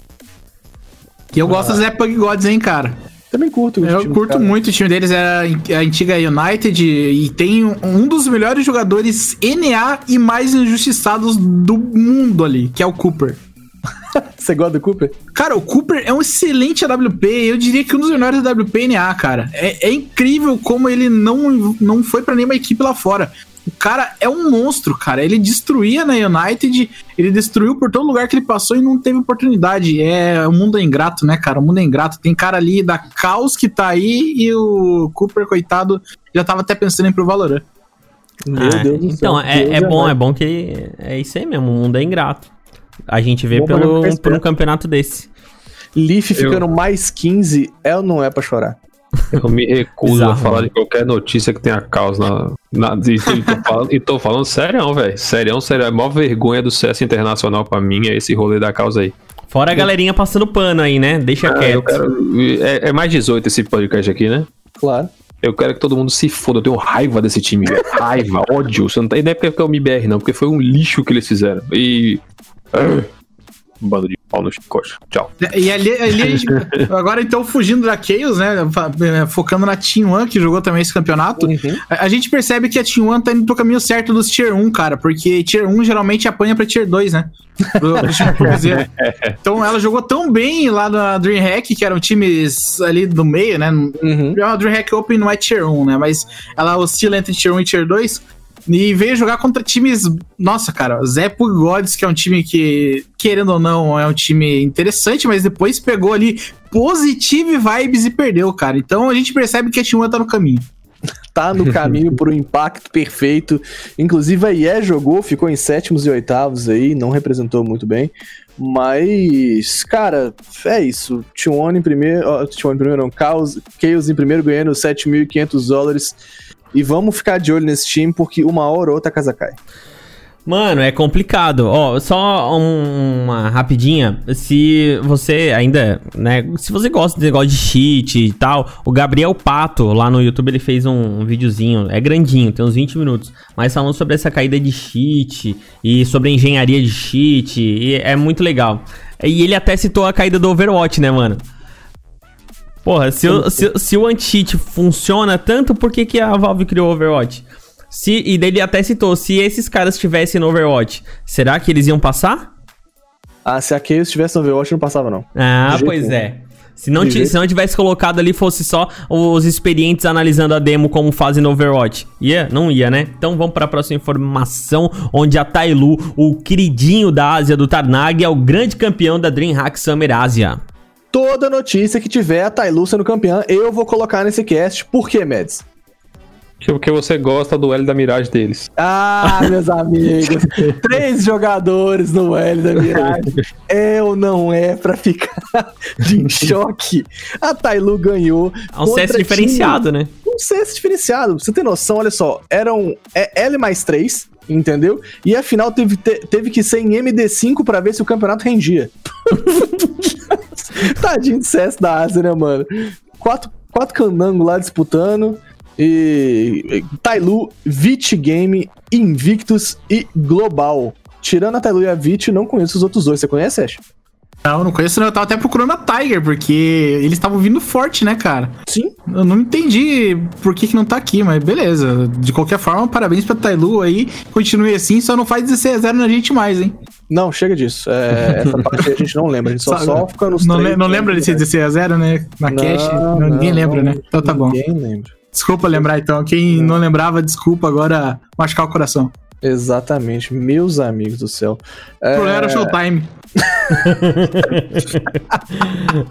E eu gosto ah. da Zé Pug Gods, hein, cara. Também curto. Eu time, curto cara. muito o time deles, é a antiga United e tem um dos melhores jogadores NA e mais injustiçados do mundo ali, que é o Cooper. Você gosta do Cooper? Cara, o Cooper é um excelente AWP. Eu diria que um dos melhores AWP NA, cara. É, é incrível como ele não, não foi para nenhuma equipe lá fora. O cara é um monstro, cara. Ele destruía na United, ele destruiu por todo lugar que ele passou e não teve oportunidade. É, o mundo é ingrato, né, cara? O mundo é ingrato. Tem cara ali da Caos que tá aí e o Cooper, coitado, já tava até pensando em ir pro Valorant. Meu ah, Deus do céu. Então, é, é bom, é bom que é isso aí mesmo, o mundo é ingrato. A gente vê pelo, por um campeonato desse. Leaf ficando eu... mais 15 é ou não é pra chorar? Eu me recuso a falar mano. de qualquer notícia que tenha causa na. Na e, tô falando, e tô falando sério, velho. Sério, sério. A maior vergonha do CS internacional pra mim é esse rolê da causa aí. Fora a galerinha passando pano aí, né? Deixa ah, quieto. Quero, é, é, mais 18 esse podcast aqui, né? Claro. Eu quero que todo mundo se foda. Eu tenho raiva desse time, velho. Raiva, ódio. Você não tá, e não é porque é o MBR, não, porque foi um lixo que eles fizeram. E um bando de pau no chicote. Tchau. E ali, ali agora então fugindo da Chaos, né? É, focando na Team One, que jogou também esse campeonato, uhum. a, a, gente percebe que a Team One tá indo pro caminho certo dos Tier 1, cara, porque Tier 1 geralmente apanha pra Tier 2, né? então ela jogou tão bem lá na DreamHack, que eram times ali do meio, né? Uhum. A DreamHack Open não é Tier 1, né? Mas ela oscila entre Tier 1 e Tier 2. E veio jogar contra times. Nossa, cara, Zé Gods, que é um time que, querendo ou não, é um time interessante, mas depois pegou ali positive vibes e perdeu, cara. Então a gente percebe que a T1 tá no caminho. tá no caminho por um impacto perfeito. Inclusive a IE jogou, ficou em sétimos e oitavos aí, não representou muito bem. Mas, cara, é isso. T1 em primeiro. Oh, T1 em primeiro, não. Chaos, Chaos em primeiro ganhando 7.500 dólares. E vamos ficar de olho nesse time, porque uma hora ou outra a casa cai. Mano, é complicado. Ó, só um, uma rapidinha. Se você ainda, né, se você gosta de negócio de cheat e tal, o Gabriel Pato lá no YouTube ele fez um, videozinho, é grandinho, tem uns 20 minutos, mas falando sobre essa caída de cheat e sobre a engenharia de cheat, e é muito legal. E ele até citou a caída do Overwatch, né, mano? Porra, se, o, se, se o anti-cheat funciona tanto, por que, que a Valve criou o Overwatch? Se, e daí ele até citou, se esses caras estivessem no Overwatch, será que eles iam passar? Ah, se a Chaos estivesse no Overwatch, não passava, não. Ah, pois é. Se não, se não tivesse colocado ali, fosse só os experientes analisando a demo como fazem no Overwatch. Ia? Não ia, né? Então vamos para a próxima informação, onde a Tailu, o queridinho da Ásia do Tarnag, é o grande campeão da DreamHack Summer Ásia toda notícia que tiver a Tailu sendo campeã, eu vou colocar nesse cast. Por quê, Mads? Porque você gosta do L da Mirage deles. Ah, meus amigos. Três jogadores no L da Mirage. É ou não é pra ficar de choque? A Tailu ganhou. É um CS diferenciado, time. né? Um CS diferenciado. Você tem noção, olha só. Eram é L mais três entendeu? E a final teve, teve que ser em MD5 para ver se o campeonato rendia. Tadinho de CS da Ásia, né, mano? Quatro, quatro candangos lá disputando. E Tailu, Vit Game, Invictus e Global. Tirando a Tailu e a Vit, não conheço os outros dois. Você conhece, Ash? Não, não conheço, não. Eu tava até procurando a Tiger, porque eles estavam vindo forte, né, cara? Sim. Eu não entendi por que, que não tá aqui, mas beleza. De qualquer forma, parabéns pra Tailu aí. Continue assim, só não faz 16 a 0 na gente mais, hein? Não, chega disso. É, essa parte a gente não lembra. A gente só, Sabe, só fica nos Não, três, le- não lembra de né? 16x0, né? Na Não, cash. Não, ninguém lembra, né? Então tá bom. Ninguém lembra. Desculpa lembrar então. Quem não lembrava, desculpa agora machucar o coração. Exatamente, meus amigos do céu. O É, problema era o Showtime.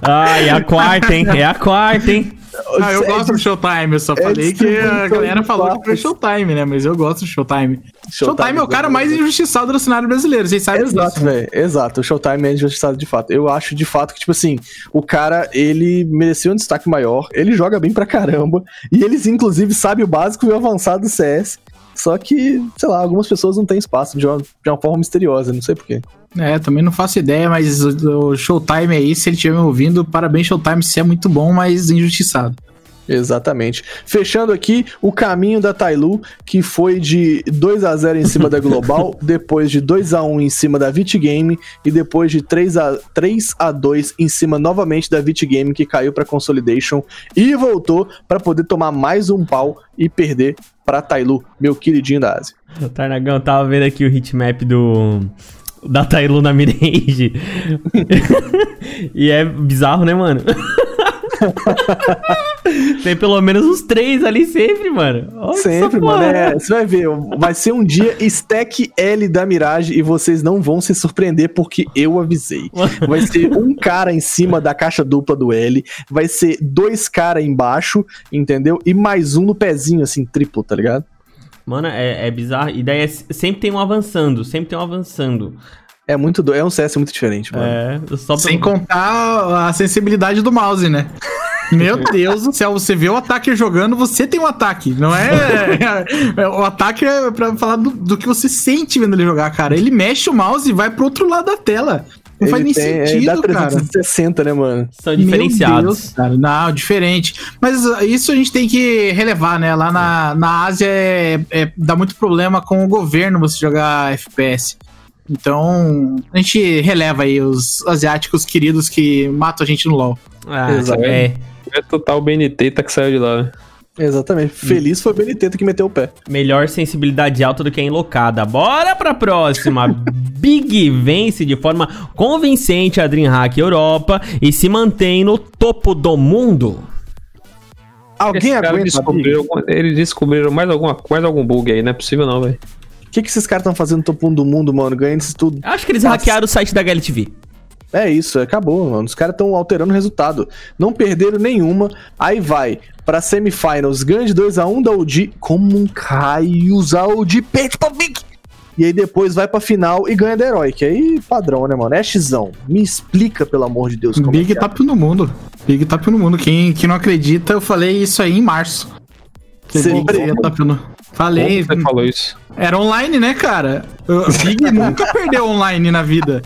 Ai, é a quarta, hein? É a quarta, hein? Ah, eu é gosto do Showtime. Eu só é falei que a galera falou que foi. Showtime, né? Mas eu gosto do Showtime. Showtime, é o cara mais injustiçado do cenário brasileiro. Vocês sabem Exato, disso. velho. Exato. O Showtime é injustiçado de fato. Eu acho de fato que, tipo assim, o cara, ele merecia um destaque maior. Ele joga bem pra caramba. E eles, inclusive, sabem o básico e o avançado do CS. Só que, sei lá, algumas pessoas não têm espaço de uma, de uma forma misteriosa, não sei porquê. É, também não faço ideia, mas o, Showtime aí, se ele estiver me ouvindo, parabéns, Showtime, você é muito bom, mas injustiçado. Exatamente. Fechando aqui o caminho da Tailu, que foi de 2 a 0 em cima da Global, depois de 2 a 1 em cima da Vit Game e depois de 3 a 3 a 2 em cima novamente da Vit Game que caiu para Consolidation e voltou para poder tomar mais um pau e perder para Tailu, meu queridinho da Ásia. O Tarnagão tava vendo aqui o hitmap do. Da Tailu na Mirage. e é bizarro, né, mano? Tem pelo menos uns três ali sempre, mano. Olha Sempre, mano. É, você vai ver, vai ser um dia stack L da Mirage e vocês não vão se surpreender porque eu avisei. Vai ser um cara em cima da caixa dupla do L, vai ser dois caras embaixo, entendeu? E mais um no pezinho, assim, triplo, tá ligado? Mano, é, é bizarro. E daí é- sempre tem um avançando, sempre tem um avançando. É muito do... é um CS muito diferente, mano. É, só Sem contar a sensibilidade do mouse, né? Meu Deus do céu, você vê o ataque jogando, você tem um ataque. Não é. é- o ataque é pra falar do, do que você sente vendo ele jogar, cara. Ele mexe o mouse e vai pro outro lado da tela. Não faz nem Ele tem- sentido, Dá cara. 360, né, mano? São Meu diferenciados. Deus, cara. Não, diferente. Mas uh, isso a gente tem que relevar, né? Lá na, na Ásia é, é- dá muito problema com o governo você jogar FPS. Então, a gente releva aí os asiáticos queridos que matam a gente no LoL. Ah, Exato. é. É total BNT tá que saiu de lá, né? Exatamente. Feliz foi o Benedetto que meteu o pé. Melhor sensibilidade alta do que a enlocada. Bora pra próxima. Big vence de forma convincente a DreamHack Europa e se mantém no topo do mundo. Alguém aguenta descobriu, Eles descobriram mais, alguma, mais algum bug aí, não é possível não, velho. O que, que esses caras estão fazendo no topo 1 do mundo, mano? Ganhando isso tudo. Acho que eles Nossa. hackearam o site da HLTV. É isso, acabou, mano. Os caras estão alterando o resultado. Não perderam nenhuma. Aí vai pra semifinals, ganha de 2x1 da OG. Como um Caios, a OG perde pra Big. E aí depois vai pra final e ganha da Heroic. Aí padrão, né, mano? É Xzão. Me explica, pelo amor de Deus, como Big é que é. top no mundo. Big top no mundo. Quem, quem não acredita, eu falei isso aí em março. Que Você Big no... Falei. Como você falou isso? Era online, né, cara? O Big nunca perdeu online na vida.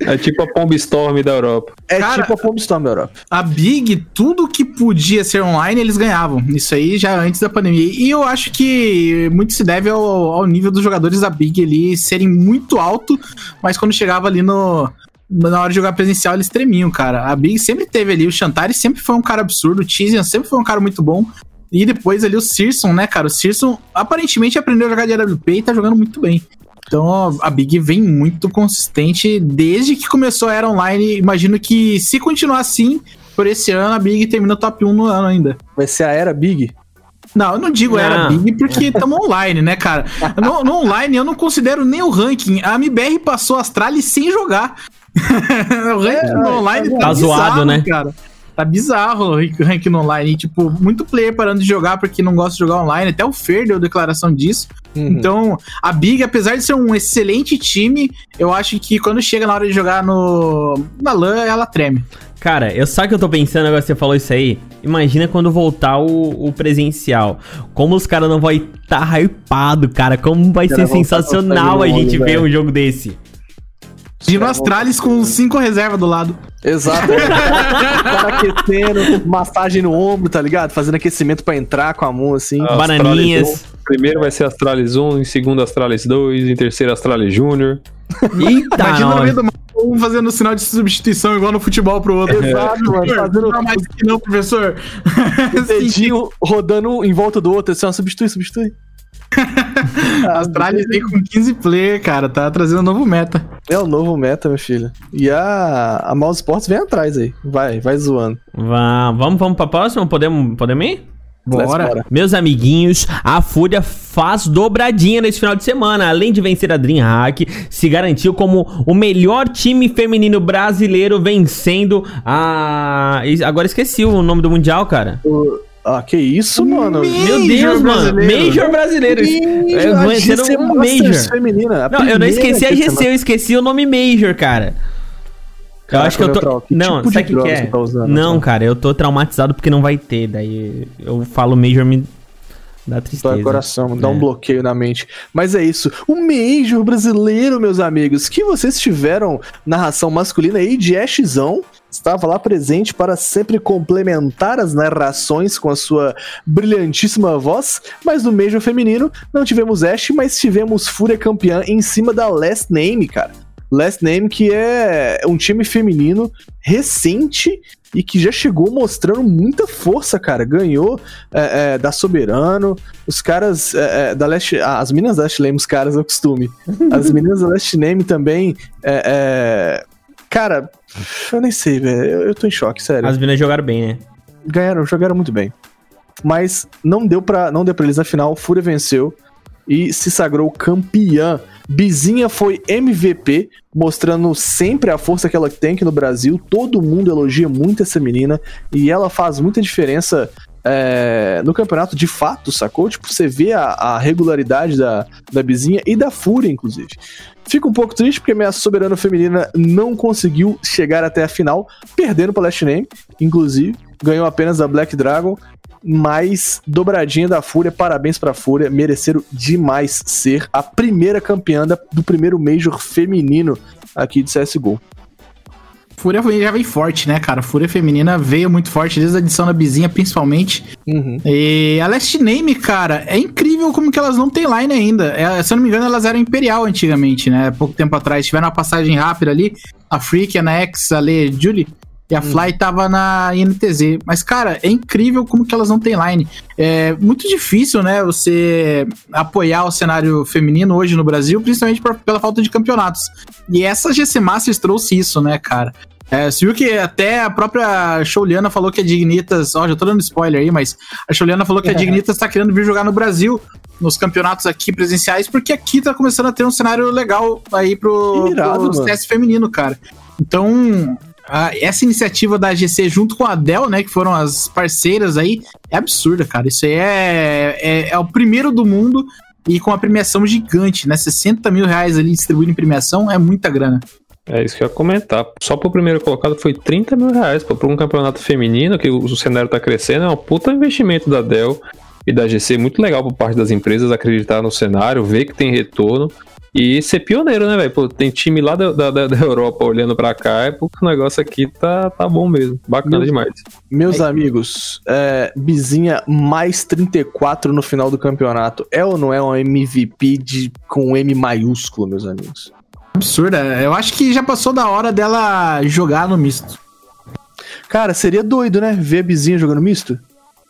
É tipo a Pomb Storm da Europa. É Cara- tipo a Pomb Storm da Europa. A Big, tudo que podia ser online, eles ganhavam. Isso aí já antes da pandemia. E eu acho que muito se deve ao, ao nível dos jogadores da Big ali serem muito alto, mas quando chegava ali no. Na hora de jogar presencial, eles tremiam, cara. A Big sempre teve ali. O Chantari sempre foi um cara absurdo. O Tizian sempre foi um cara muito bom. E depois ali o Searson, né, cara? O Searson aparentemente aprendeu a jogar de AWP e tá jogando muito bem. Então a Big vem muito consistente desde que começou a era online. Imagino que se continuar assim, por esse ano, a Big termina top 1 no ano ainda. Vai ser a era Big. Não, eu não digo era Não. Big porque estamos online, né, cara? No, no online eu não considero nem o ranking. A MBR passou a Astralis sem jogar. o ranking no online tá, Tá zoado, bizarro, né? cara. Tá bizarro o rank- ranking no online. E, tipo, muito player parando de jogar porque não gosta de jogar online. Até o Fer deu declaração disso. Uhum. Então, a Big, apesar de ser um excelente time, eu acho que quando chega na hora de jogar no na LAN, ela treme. Cara, eu sabe o que eu tô pensando agora que você falou isso aí? Imagina quando voltar o, o presencial. Como os caras não vão estar tá hypado, cara. Como vai Cara, ser sensacional a no gente ver velho. um jogo desse. Dino Astralis com cinco reservas do lado. Exato. O cara aquecendo, massagem no ombro, tá ligado? Fazendo aquecimento pra entrar com a mão assim. Ah, Bananinhas. Astralis 1. Primeiro vai ser Astralis 1, em segundo Astralis 2, em terceiro Astralis Júnior. Eita, Imagina no meio do mapa, um fazendo sinal de substituição igual no futebol pro outro. Exato, mano, fazendo- Não, mais que não, professor. O dedinho rodando um em volta do outro, assim, ó, substitui, substitui. A Astralis vem com 15 player, cara. Tá trazendo um novo meta. É o novo meta, meu filho. E a, a Mouse Sports vem atrás aí. Vai, vai zoando. Vá, vamos, vamos pra próxima? Podemos, podemos ir? Bora. Let's Meus amiguinhos, a Fúria faz dobradinha nesse final de semana. Além de vencer a DreamHack, se garantiu como o melhor time feminino brasileiro vencendo a. Agora esqueci o nome do Mundial, cara. Ah, que isso, mano? Meu Deus, mano. brasileiro. Major brasileiro. É, a venceram GC um Major. feminina. a Não, eu não esqueci a GC eu esqueci o nome Major, cara. eu acho que eu tô. Neutral, que não, tipo sabe o que, que é? tá usando, não, cara, eu tô traumatizado porque não vai ter. Daí eu falo Major me dá Dói tristeza. o coração, dá É. um bloqueio na mente. Mas é isso. O Major brasileiro, meus amigos, que vocês tiveram narração masculina aí de Ashzão. Estava lá presente para sempre complementar as narrações com a sua brilhantíssima voz. Mas no Major feminino não tivemos Ash, mas tivemos Fúria campeã em cima da Last Name, cara. Last Name que é um time feminino recente e que já chegou mostrando muita força, cara. Ganhou é, é, da Soberano. Os caras é, é, da Last. ah, as meninas da Last Name, os caras é o costume. As meninas da Last Name também. é, é, cara, eu nem sei, velho. Eu, eu tô em choque, sério. As meninas jogaram bem, né? Ganharam, jogaram muito bem. Mas não deu pra, não deu pra eles na final. Fúria venceu e se sagrou campeã. Bizinha foi MVP, mostrando sempre a força que ela tem aqui no Brasil. Todo mundo elogia muito essa menina e ela faz muita diferença é, no campeonato de fato, sacou? Tipo, você vê a, a regularidade da, da Bizinha e da Fúria, inclusive. Fico um pouco triste porque minha soberana feminina não conseguiu chegar até a final, perdendo para Last Name, inclusive. Ganhou apenas a Black Dragon, mas dobradinha da Fúria, parabéns pra Fúria, mereceram demais ser a primeira campeã da- do primeiro Major feminino aqui de CSGO. Fúria já vem forte, né, cara? Fúria feminina veio muito forte desde a edição da Bizinha, principalmente. Uhum. E a Last Name, cara, é incrível como que elas não têm line ainda. É, se eu não me engano, elas eram Imperial antigamente, né? Pouco tempo atrás. Tiveram uma passagem rápida ali. A Freak, a Nex, a Lê, Julie. E a Fly tava na INTZ. Mas, cara, é incrível como que elas não têm line. É muito difícil, né, você apoiar o cenário feminino hoje no Brasil, principalmente por- pela falta de campeonatos. E essa GC Masters trouxe isso, né, cara? É, você viu que até a própria Shouliana falou que a Dignitas. Ó, já tô dando spoiler aí, mas a Shouliana falou que a Dignitas tá querendo vir jogar no Brasil, nos campeonatos aqui presenciais, porque aqui tá começando a ter um cenário legal aí pro, Irado, pro. CS feminino, cara. Então, a- essa iniciativa da GC junto com a Dell, né, que foram as parceiras aí, é absurda, cara. Isso aí é, é, é o primeiro do mundo e com a premiação gigante, né? 60 mil reais ali distribuindo em premiação é muita grana. É isso que eu ia comentar. Só pro primeiro colocado foi 30 mil reais. Pô, pra um campeonato feminino, que o, o cenário tá crescendo, é um puta investimento da Dell e da GC. Muito legal por parte das empresas acreditar no cenário, ver que tem retorno. E ser pioneiro, né, velho? Pô, Tem time lá da, da, da- Europa olhando pra cá, é porque o negócio aqui tá, tá bom mesmo. Bacana Meu- demais. Meus amigos, é, Bizinha mais 34 no final do campeonato. É ou não é um MVP de, com M maiúsculo, meus amigos? Absurda. Eu acho que já passou da hora dela jogar no misto. Cara, seria doido, né? Ver a Bizinha jogando misto?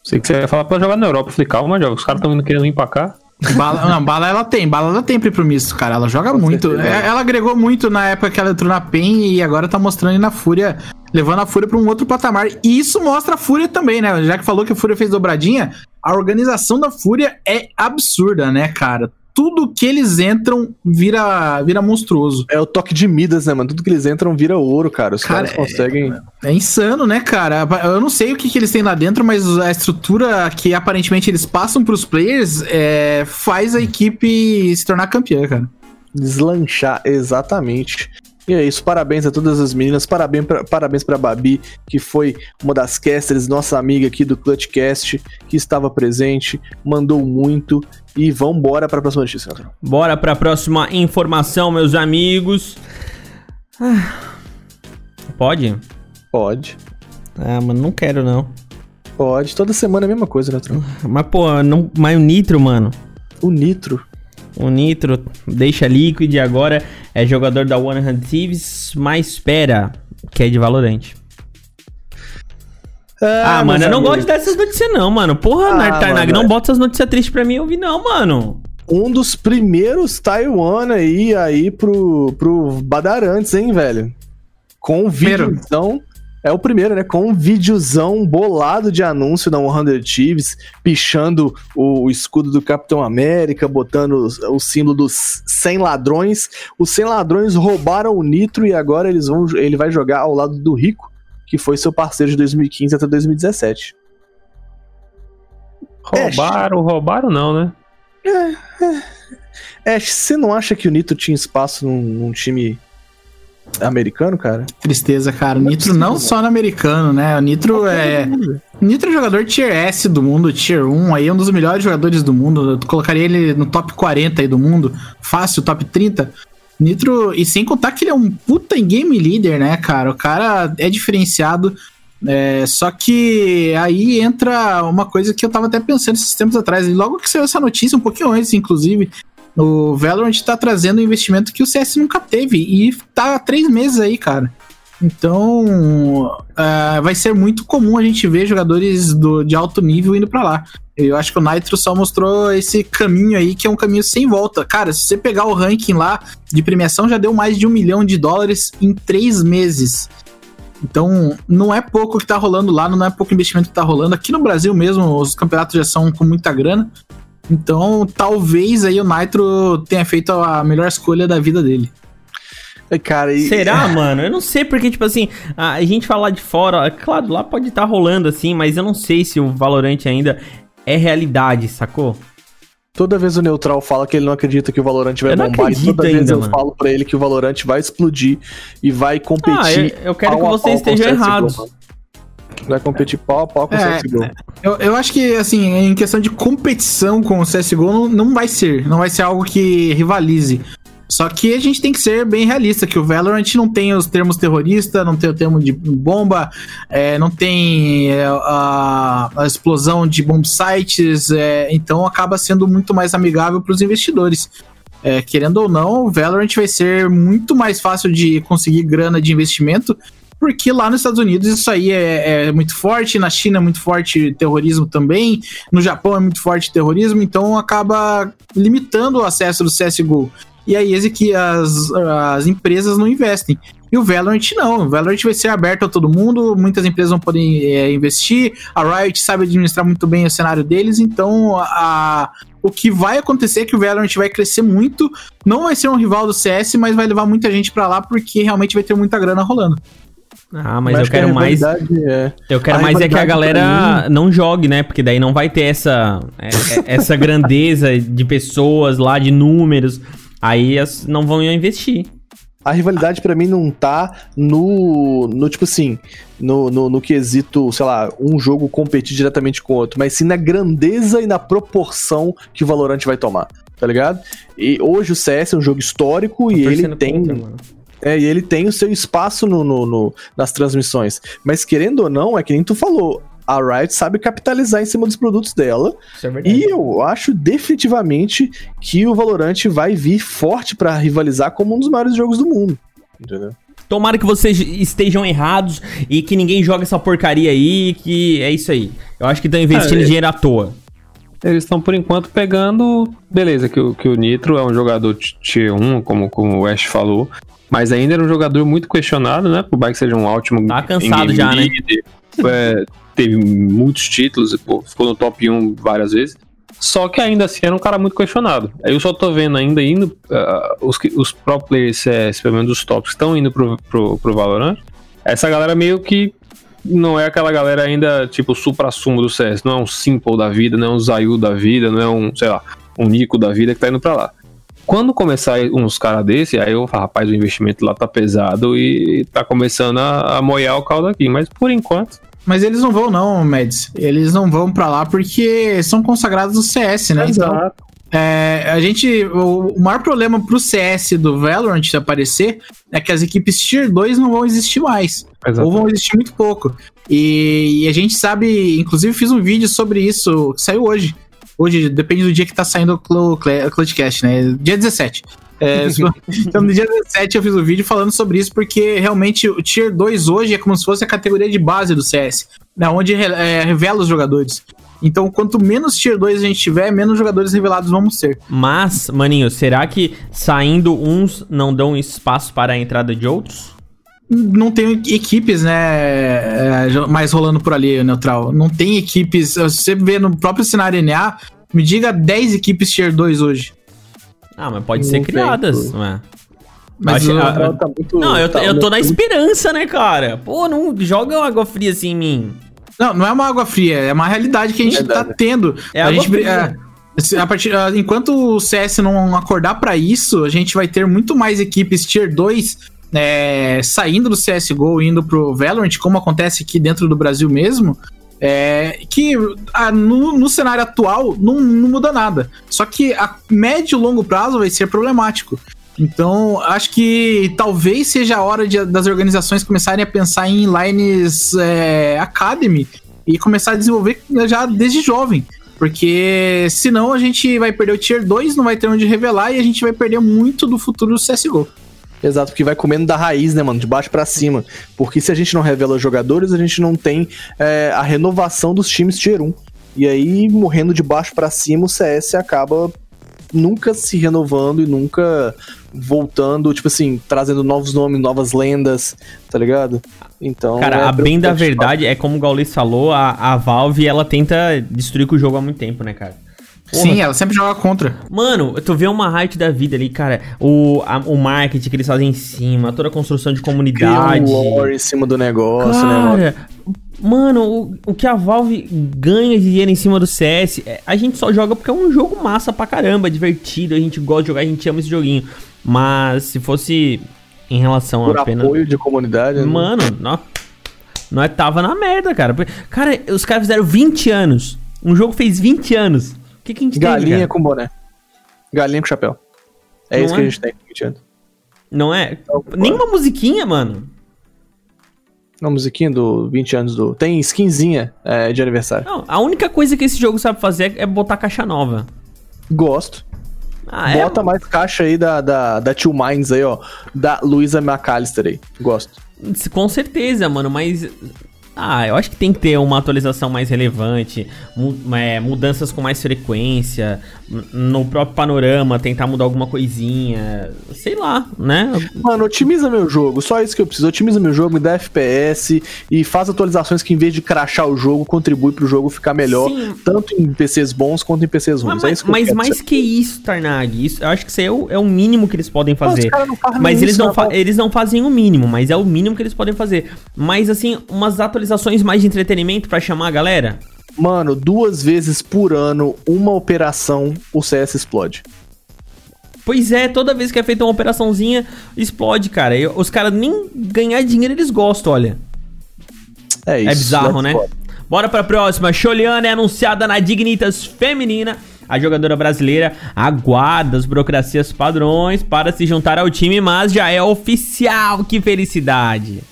Sei que você ia falar pra jogar na Europa. Eu falei, calma, joga. Os caras estão indo querendo vir pra cá. Bala, não, bala ela tem, bala ela tem pra ir pro misto, cara. Ela joga Com muito. certeza. É, Ela agregou muito na época que ela entrou na PEN e agora tá mostrando na Fúria, levando a Fúria pra um outro patamar. E isso mostra a Fúria também, né? Já que falou que a Fúria fez dobradinha, a organização da Fúria é absurda, né, cara? Tudo que eles entram vira, vira monstruoso. É o toque de Midas, né, mano? Tudo que eles entram vira ouro, cara. Os Cara, caras conseguem. É insano, né, cara? Eu não sei o que, que eles têm lá dentro, mas a estrutura que aparentemente eles passam pros players é, faz a equipe se tornar campeã, cara. Deslanchar, exatamente. E é isso, parabéns a todas as meninas, parabéns pra, parabéns pra Babi, que foi uma das casters, nossa amiga aqui do Clutchcast, que estava presente, mandou muito. E vambora pra próxima notícia, Nathaniel. Bora pra próxima informação, meus amigos. Ah. Pode? Pode, Ah, mano, não quero não. pode. Toda semana é a mesma coisa, Nathaniel. Mas, pô, não, mas o Nitro, mano. O Nitro. O Nitro deixa Liquid e agora é jogador da One Hand Thieves, mas espera, que é de Valorant. Ah, mano, meus eu não amigos. gosto dessas notícias não, mano. Porra, Ah, Nartarnag, mano, não é- bota essas notícias tristes pra mim ouvir não, mano. Um dos primeiros Taiwan aí, aí pro, pro Badarantes, hein, velho? Com um Primeiro. videozão. É o primeiro, né? Com um videozão bolado de anúncio da 100 Thieves, pichando o, o escudo do Capitão América, botando o, o símbolo dos 100 ladrões. Os 100 ladrões roubaram o Nitro e agora eles vão, ele vai jogar ao lado do Rico, que foi seu parceiro de 2015 até 2017. Roubaram, roubaram não, né? É, você não acha que o Nitro tinha espaço num, num time americano, cara? Tristeza, cara. O Nitro não só no americano, né? O Nitro é. Nitro é jogador tier S do mundo, tier 1, aí é um dos melhores jogadores do mundo. Eu colocaria ele no top 40 aí do mundo, fácil, top 30. Nitro, e sem contar que ele é um puta game leader, né, cara? O cara é diferenciado. é, só que aí entra uma coisa que eu tava até pensando esses tempos atrás. E logo que saiu essa notícia, um pouquinho antes, inclusive, o Valorant tá trazendo um investimento que o CS nunca teve. E tá há três meses aí, cara. Então, ah, vai ser muito comum a gente ver jogadores do, de alto nível indo pra lá. Eu acho que o Nitro só mostrou esse caminho aí, que é um caminho sem volta. Cara, se você pegar o ranking lá de premiação, já deu mais de um milhão de dólares em três meses. Então, não é pouco que tá rolando lá, não é pouco investimento que tá rolando. Aqui no Brasil mesmo, os campeonatos já são com muita grana. Então, talvez aí o Nitro tenha feito a melhor escolha da vida dele. É, Cara, e, Será, mano? Eu não sei, porque, tipo assim, a gente fala de fora, ó, claro, lá pode estar rolando assim, mas eu não sei se o Valorant ainda é realidade, sacou? Toda vez o Neutral fala que ele não acredita que o Valorant vai Eu não bombar, e toda vez ainda, eu mano. falo pra ele que o Valorant vai explodir e vai competir. Ah, eu, eu quero que pau a vocês Vai competir pau a pau com o É, CSGO. Eu, eu acho que, assim, em questão de competição com o CSGO, não, não vai ser. Não vai ser algo que rivalize. Só que a gente tem que ser bem realista, que o Valorant não tem os termos terrorista, não tem o termo de bomba, é, não tem é, a, a explosão de bomb sites, é, então acaba sendo muito mais amigável para os investidores. É, querendo ou não, o Valorant vai ser muito mais fácil de conseguir grana de investimento, porque lá nos Estados Unidos isso aí é, é muito forte, na China é muito forte terrorismo também, no Japão é muito forte terrorismo, então acaba limitando o acesso do CSGO. E aí é que as, as empresas não investem. E o Valorant não, o Valorant vai ser aberto a todo mundo, muitas empresas vão poder é, investir, a Riot sabe administrar muito bem o cenário deles, então a, o que vai acontecer é que o Valorant vai crescer muito, não vai ser um rival do CS, mas vai levar muita gente pra lá porque realmente vai ter muita grana rolando. Ah, mas, eu que a quero mais. É... Eu quero a mais é que a galera não jogue, né? Porque daí não vai ter essa, é- é- essa grandeza de pessoas lá, de números. Aí não vão investir. A rivalidade pra mim não tá no, no tipo assim, no, no, no quesito, sei lá, um jogo competir diretamente com o outro, mas sim na grandeza e na proporção que o Valorant vai tomar, tá ligado? E hoje o CS é um jogo histórico e Tô ele torcendo tem, contra. É, e ele tem o seu espaço no, no- no- nas transmissões. Mas querendo ou não, é que nem tu falou, a Riot sabe capitalizar em cima dos produtos dela. Isso é verdade. E eu acho definitivamente que o Valorant vai vir forte pra rivalizar como um dos maiores jogos do mundo. Entendeu? Tomara que vocês estejam errados e que ninguém joga essa porcaria aí, que é isso aí. Eu acho que estão investindo Ah, é. dinheiro à toa. Eles estão, por enquanto, pegando. Beleza, que, o- que o Nitro é um jogador t- tier 1, como, como o Ash falou. Mas ainda era um jogador muito questionado, né? Por mais que seja um ótimo. Tá cansado já, né? leader, é, teve muitos títulos, pô, ficou no top 1 várias vezes. Só que ainda assim era um cara muito questionado. Eu só tô vendo ainda indo. ah, os, os pro players CS, pelo menos os tops, estão indo pro, pro, pro Valorant. Essa galera meio que não é aquela galera ainda, tipo, supra-sumo do CS. Não é um Simple da vida, não é um Zayu da vida, não é um, sei lá, um Nico da vida que tá indo pra lá. Quando começar uns caras desse, aí eu falo, rapaz, o investimento lá tá pesado e tá começando a, a moiar o caldo aqui. Mas por enquanto, Mas eles não vão não, Mads. Eles não vão pra lá porque são consagrados no CS, né? Então, é, a gente. O, o maior problema pro CS do Valorant aparecer é que as equipes Tier 2 não vão existir mais. Exato. Ou vão existir muito pouco. E, e a gente sabe, inclusive fiz um vídeo sobre isso, que saiu hoje. Hoje, depende do dia que tá saindo o Clo- Cle- Clutchcast, né? Dia 17. É, então, no dia 17 eu fiz um vídeo falando sobre isso, porque realmente o Tier 2 hoje é como se fosse a categoria de base do CS, né, onde é, revela os jogadores. Então, quanto menos Tier 2 a gente tiver, menos jogadores revelados vamos ter. Mas, maninho, será que saindo uns não dão espaço para a entrada de outros? Não tem equipes, né, é, mais rolando por ali, Neutral. Não tem equipes, você vê no próprio cenário NA, me diga 10 equipes Tier 2 hoje. Ah, mas pode Não ser criadas, pô. não é? Mas Acho- o- a- Tá muito- Não, eu, tá eu tô na esperança, né, cara? Pô, não joga uma água fria assim em mim. Não, não é uma água fria, é uma realidade que a gente Verdade. tá tendo. É a água gente, fria. é, a partir, ah, enquanto o CS não acordar pra isso, a gente vai ter muito mais equipes Tier 2 é, saindo do CSGO e indo pro Valorant, como acontece aqui dentro do Brasil mesmo. é, que ah, no, no cenário atual não, não muda nada. Só que a médio e longo prazo vai ser problemático. Então, acho que talvez seja a hora de- das organizações começarem a pensar em lines é, Academy e começar a desenvolver já desde jovem. Porque senão a gente vai perder o Tier 2, não vai ter onde revelar e a gente vai perder muito do futuro do CSGO. Exato, porque vai comendo da raiz, né, mano? De baixo pra cima. Porque se a gente não revela jogadores, a gente não tem é, a renovação dos times Tier 1. E aí, morrendo de baixo pra cima, o CS acaba nunca se renovando e nunca voltando, tipo assim, trazendo novos nomes, novas lendas, tá ligado? Então. Cara, é a bem da verdade é como o Gaules falou, a, a Valve, ela tenta destruir com o jogo há muito tempo, né, cara? Porra. Sim, ela sempre joga contra. Mano, tu vê uma hype da vida ali, cara. O, a- o marketing que eles fazem em cima, toda a construção de Cria comunidade. um lore em cima do negócio, né, mano? Cara, mano, o, o que a Valve ganha de dinheiro em cima do CS, é- a gente só joga porque é um jogo massa pra caramba, divertido, a gente gosta de jogar, a gente ama esse joguinho. Mas se fosse em relação Por a apenas. apoio de comunidade. né? Mano, nós, nós tava na merda, cara. Cara, os caras fizeram 20 anos. Um jogo fez 20 anos. O que, que a gente Galinha tem, cara? com boné. Galinha com chapéu. É Não isso é? que a gente tem. Não é? Então, Nenhuma musiquinha, mano. Uma musiquinha do 20 anos do. Tem skinzinha é, de aniversário. Não, a única coisa que esse jogo sabe fazer é botar caixa nova. Gosto. Ah, é? Bota mais caixa aí da, da, da Two Minds aí, ó. Da Luisa McAllister aí. Gosto. Com certeza, mano, mas. Ah, eu acho que tem que ter uma atualização mais relevante, é, mudanças com mais frequência, no próprio panorama, tentar mudar alguma coisinha, sei lá, né? Mano, otimiza meu jogo. Só isso que eu preciso. Otimiza meu jogo, me dá FPS e faz atualizações que, em vez de crachar o jogo, contribui pro jogo ficar melhor. Sim. Tanto em PCs bons quanto em PCs ruins. Mas, é isso que mas mais que isso, Tarnag, isso, eu acho que isso é o, é o mínimo que eles podem Mas fazer. não Mas isso, eles não, cara. fa- eles não fazem o mínimo, mas é o mínimo que eles podem fazer. Mas assim, umas atualizações mais de entretenimento pra chamar a galera. Mano, duas vezes por ano, uma operação, o CS explode. Pois é, toda vez que é feita uma operaçãozinha, explode, cara. E os caras nem ganhar dinheiro eles gostam, olha. É isso. É bizarro, né? go. Bora pra próxima. Xoliana é anunciada na Dignitas Feminina. A jogadora brasileira aguarda as burocracias padrões para se juntar ao time, mas já é oficial. Que felicidade.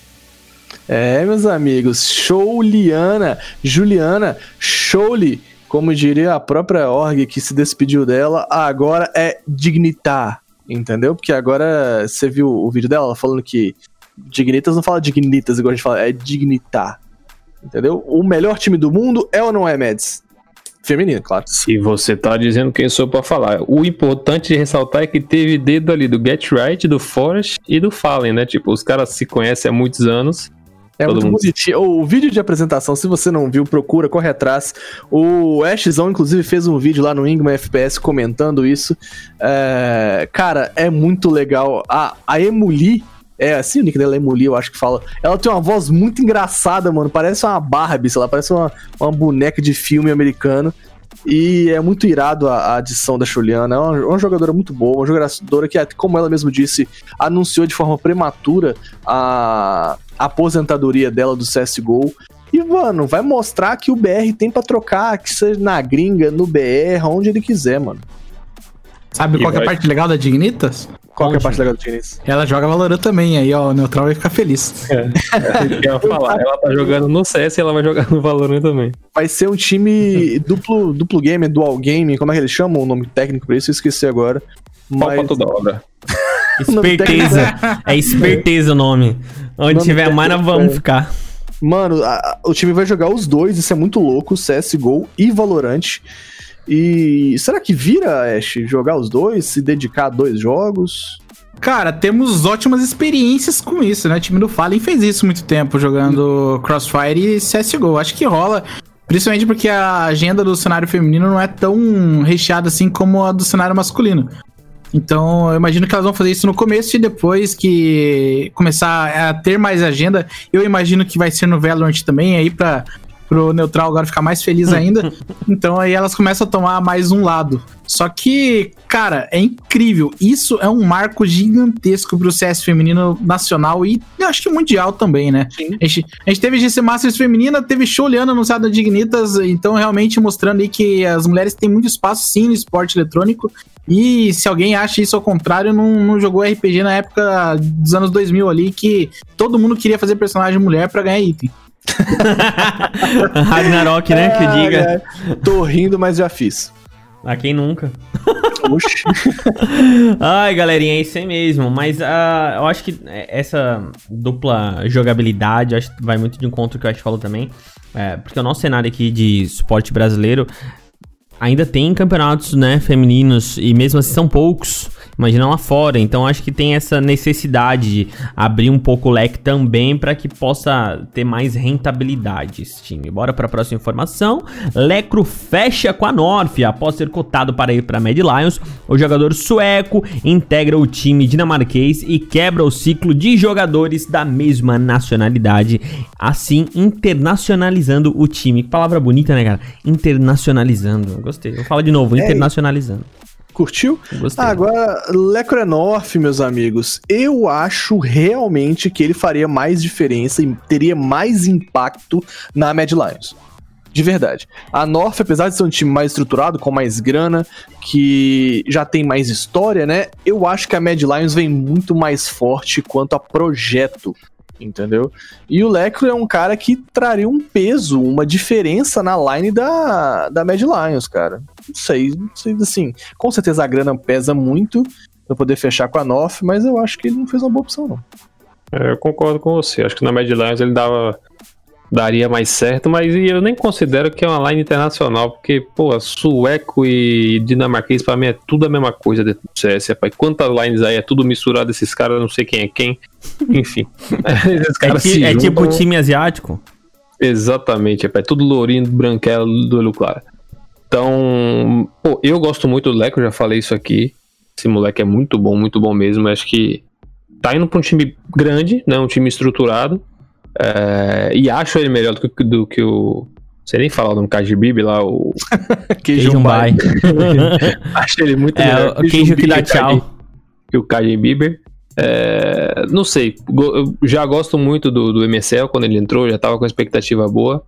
É, meus amigos, Showliana, Juliana, Showly, como diria a própria org que se despediu dela, agora é Dignitar, entendeu? Porque agora você viu o vídeo dela ela falando que Dignitas não fala Dignitas, igual a gente fala, é Dignitar, entendeu? O melhor time do mundo é ou não é, Mads? Feminino, claro. Se você tá dizendo quem sou pra falar. O importante de ressaltar é que teve dedo ali do Get Right, do Forest e do Fallen, né? Tipo, os caras se conhecem há muitos anos. É Todo muito mundo- bonitinho. O vídeo de apresentação, se você não viu, procura, corre atrás. O Ashzão, inclusive, fez um vídeo lá no Ingman FPS comentando isso. É, Cara, é muito legal. A, a Emuli, é assim o nick dela, Emuli, eu acho que fala. Ela tem uma voz muito engraçada, mano. Parece uma Barbie, sei lá, parece uma, uma boneca de filme americano. E é muito irado a, a adição da Juliana. É uma, uma jogadora muito boa, uma jogadora que, como ela mesmo disse, anunciou de forma prematura a aposentadoria dela do CSGO. E, mano, vai mostrar que o BR tem pra trocar, que seja na gringa, no BR, onde ele quiser, mano. Sabe E qual que é a vai- parte legal da Dignitas? Qual que é a parte legal do Diniz? Ela joga Valorant também, aí ó, o Neutral vai ficar feliz. Eu ia falar, ela tá jogando no CS e ela vai jogar no Valorant também. Vai ser um time duplo, duplo game, dual game, como é que eles chamam o nome técnico pra isso? Eu esqueci agora. Mas toda obra. Esperteza. é esperteza o nome. Onde Nome tiver mana, vamos é- ficar. Mano, a- a- o time vai jogar os dois, isso é muito louco, CSGO e Valorant. E será que vira, Ash, jogar os dois, se dedicar a dois jogos? Cara, temos ótimas experiências com isso, né? O time do Fallen fez isso muito tempo, jogando Crossfire e CSGO. Acho que rola, principalmente porque a agenda do cenário feminino não é tão recheada assim como a do cenário masculino. Então, eu imagino que elas vão fazer isso no começo e depois que começar a ter mais agenda, eu imagino que vai ser no Valorant também, aí pra, pro Neutral agora ficar mais feliz ainda. então aí elas começam a tomar mais um lado. Só que, cara, é incrível. Isso é um marco gigantesco pro CS feminino nacional e eu acho que mundial também, né? Sim. A gente, a gente teve GC Masters feminina, teve show Liana anunciado da Dignitas, então realmente mostrando aí que as mulheres têm muito espaço sim no esporte eletrônico. E se alguém acha isso ao contrário, não, não jogou RPG na época dos anos 2000 ali, que todo mundo queria fazer personagem mulher pra ganhar item. Ragnarok, né? Que diga. ai, Tô rindo, mas já fiz. A quem nunca. Oxi. Ai, galerinha, é isso aí mesmo. Mas ah, eu acho que essa dupla jogabilidade acho que vai muito de encontro que o Ash falou também. É, porque o nosso cenário aqui de suporte brasileiro ainda tem campeonatos né, femininos e mesmo assim são poucos. Imagina lá fora. Então acho que tem essa necessidade de abrir um pouco o leque também para que possa ter mais rentabilidade esse time. Bora para a próxima informação. Lecro fecha com a Norf após ser cotado para ir para Mad Lions. O jogador sueco integra o time dinamarquês e quebra o ciclo de jogadores da mesma nacionalidade, assim internacionalizando o time. Que palavra bonita, né, cara? Internacionalizando. Gostei. Vou falar de novo, internacionalizando. Curtiu? Gostei. Agora, Lecrenorf, meus amigos, eu acho realmente que ele faria mais diferença e teria mais impacto na Mad Lions. De verdade. A North, apesar de ser um time mais estruturado, com mais grana, que já tem mais história, né? Eu acho que a Mad Lions vem muito mais forte quanto a projeto. Entendeu? E o Lecro é um cara que traria um peso, uma diferença na line da, da Mad Lions, cara. Não sei, não sei, assim. Com certeza a grana pesa muito pra poder fechar com a North, mas eu acho que ele não fez uma boa opção, não. É, eu concordo com você. Acho que na Mad Lions ele dava, daria mais certo, mas eu nem considero que é uma line internacional, porque, pô, sueco e dinamarquês pra mim é tudo a mesma coisa dentro do CS, rapaz. Quantas lines aí, é tudo misturado, esses caras, eu não sei quem é quem. Enfim. esses É, caras ti- é tipo time asiático? Exatamente, rapaz. Tudo lourinho, branquelo, do olho claro. Então, pô, eu gosto muito do Leco, já falei isso aqui. Esse moleque é muito bom, muito bom mesmo. Acho que tá indo pra um time grande, né? Um time estruturado. É, e acho ele melhor do que, do que o. Não sei nem falar o nome Kajibib lá, o. Queijo Bai. acho ele muito É, melhor. o queijo que dá tchau. que o Kajen Bieber. É, não sei, eu já gosto muito do, do MSL quando ele entrou, já tava com expectativa boa.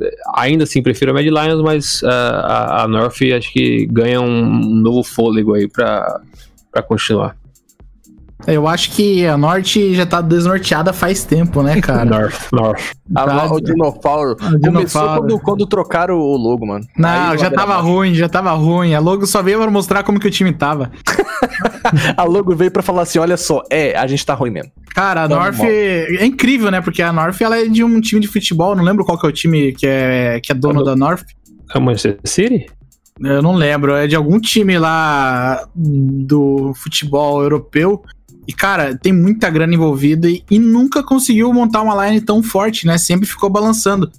É, Ainda assim, prefiro a Mad Lions, mas a, a, a North acho que ganha um novo fôlego aí pra, pra continuar. Eu acho que a Norte já tá desnorteada faz tempo, né, cara? North, North. A, Tá, o Dinofauro começou quando, quando trocaram o logo, mano. Não, Aí já tava abaixo. ruim, já tava ruim. A logo só veio pra mostrar como que o time tava. A logo veio pra falar assim: olha só, é, a gente tá ruim mesmo. Cara, a Tamo North mal. é incrível, né? Porque a North ela é de um time de futebol, não lembro qual que é o time que é, que é dono da North. É o Manchester City? Eu não lembro, é de algum time lá do futebol europeu. E, cara, tem muita grana envolvida e, e nunca conseguiu montar uma line tão forte, né? Sempre ficou balançando.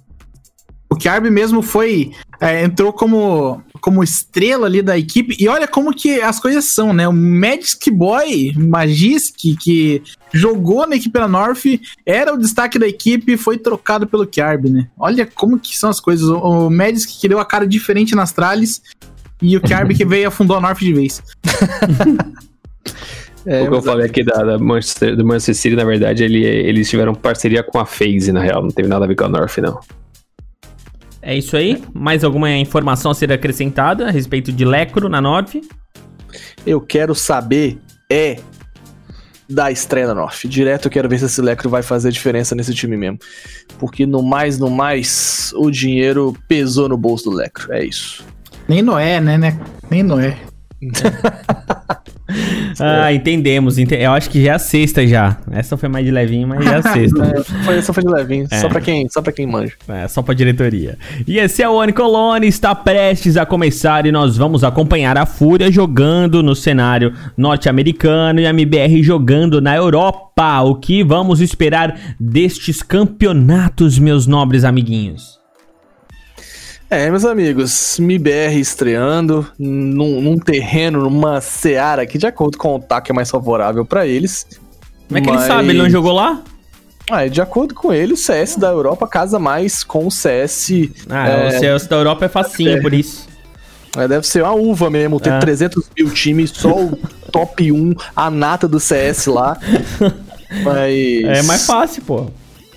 O Kiarb mesmo foi. é, entrou como, como estrela ali da equipe. E olha como que as coisas são, né? O Magic Boy, Magisk, que jogou na equipe da North, era o destaque da equipe e foi trocado pelo Kiarb, né? Olha como que são as coisas. O, o Magic que deu a cara diferente nas tralhas e o Kiarb que veio e afundou a North de vez. É, o que eu falei aqui da, da Manchester, do Manchester City, na verdade, ele, eles tiveram parceria com a FaZe, na real. Não teve nada a ver com a North, não. É isso aí. Mais alguma informação a ser acrescentada a respeito de Lecro na Norte? Eu quero saber é da estreia da North. Direto eu quero ver se esse Lecro vai fazer diferença nesse time mesmo. Porque no mais, no mais, o dinheiro pesou no bolso do Lecro. É isso. Nem Noé, né, né? Nem Noé. Ah, entendemos. ente- Eu acho que já é a sexta já. Essa foi mais de levinho, mas já é a sexta. É, essa foi de levinho, só, pra quem, só pra quem manja. É, só pra diretoria. E esse é o Oni Colone, está prestes a começar e nós vamos acompanhar a Fúria jogando no cenário norte-americano e a MBR jogando na Europa. O que vamos esperar destes campeonatos, meus nobres amiguinhos? É, meus amigos, MIBR estreando num, num terreno, numa seara que, de acordo com o TAC, é mais favorável pra eles. Como é que ele Mas- sabe? Ele não jogou lá? Ah, e de acordo com ele, o CS da Europa casa mais com o CS. Ah, É. o CS da Europa é facinho, por isso. É, deve ser uma uva mesmo, ter É. 300 mil times, só o top 1, a nata do CS lá. Mas. É mais fácil, pô.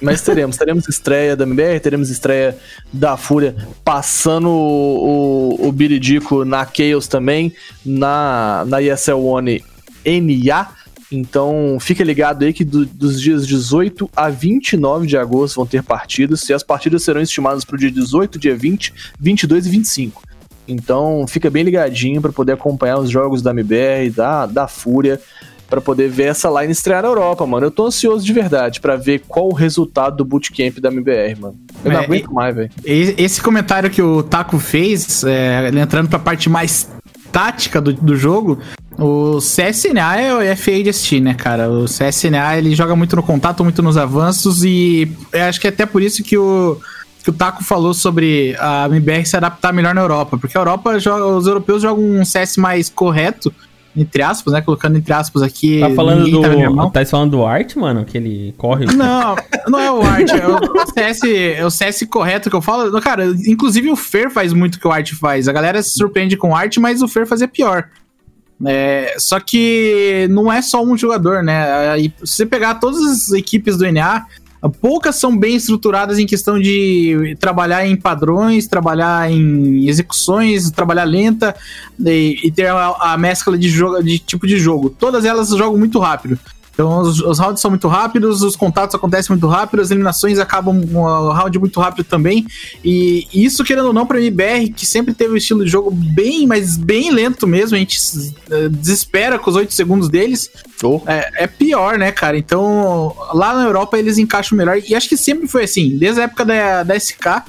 Mas teremos, teremos estreia da MBR, teremos estreia da Fúria, passando o, o, o Biridico na Chaos também, na, na ESL One NA. Então fica ligado aí que do- dos dias 18 a 29 de agosto vão ter partidas, e as partidas serão estimadas para o dia 18, dia 20, 22 e 25. Então fica bem ligadinho para poder acompanhar os jogos da MBR, da, da Fúria, para poder ver essa line estrear na Europa, mano. Eu tô ansioso de verdade para ver qual o resultado do bootcamp da MBR, mano. Eu não É, aguento mais, velho. Esse comentário que o Taco fez, é, entrando pra parte mais tática do, do jogo, o CSNA é o FA de assistir, né, cara? O CSNA ele joga muito no contato, muito nos avanços e eu acho que é até por isso que o, que o Taco falou sobre a MBR se adaptar melhor na Europa, porque a Europa joga, os europeus jogam um CS mais correto, entre aspas, né? Colocando entre aspas aqui. Tá falando tá do. Tá falando do Art, mano? Que ele corre. Não, não é o Art, é o CS, é o CS correto que eu falo. Cara, inclusive o Fer faz muito o que o Art faz. A galera se surpreende com o Art, mas o Fer fazia pior. É, só que não é só um jogador, né? Aí, Se você pegar todas as equipes do NA, poucas são bem estruturadas em questão de trabalhar em padrões, trabalhar em execuções, trabalhar lenta e, e ter a, a mescla de, jogo, de tipo de jogo. Todas elas jogam muito rápido. Então os, os rounds são muito rápidos, os contatos acontecem muito rápido, as eliminações acabam um uh, round muito rápido também. E isso, querendo ou não, pra MBR, que sempre teve um estilo de jogo bem, mas bem lento mesmo, a gente eh, desespera com os 8 segundos deles. Oh. É, é pior, né, cara? Então, lá na Europa eles encaixam melhor. E acho que sempre foi assim, desde a época da, da SK,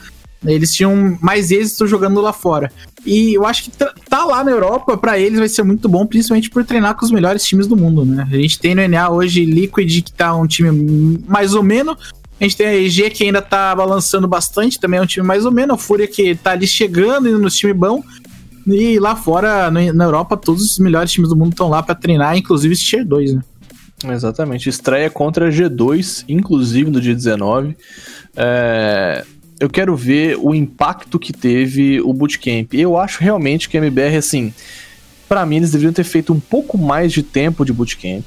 eles tinham mais êxito jogando lá fora. E eu acho que tá- tá lá na Europa, pra eles vai ser muito bom, principalmente por treinar com os melhores times do mundo, né? A gente tem no NA hoje Liquid, que tá um time mais ou menos. A gente tem a EG que ainda tá balançando bastante, também é um time mais ou menos. A Fúria que tá ali chegando, indo nos times bons. E lá fora, no- na Europa, todos os melhores times do mundo estão lá pra treinar, inclusive esse Tier 2, né? Exatamente. Estreia contra a G2, inclusive no dia 19. É, Eu quero ver o impacto que teve o bootcamp. Eu acho realmente que a MBR, assim, pra mim eles deveriam ter feito um pouco mais de tempo de bootcamp.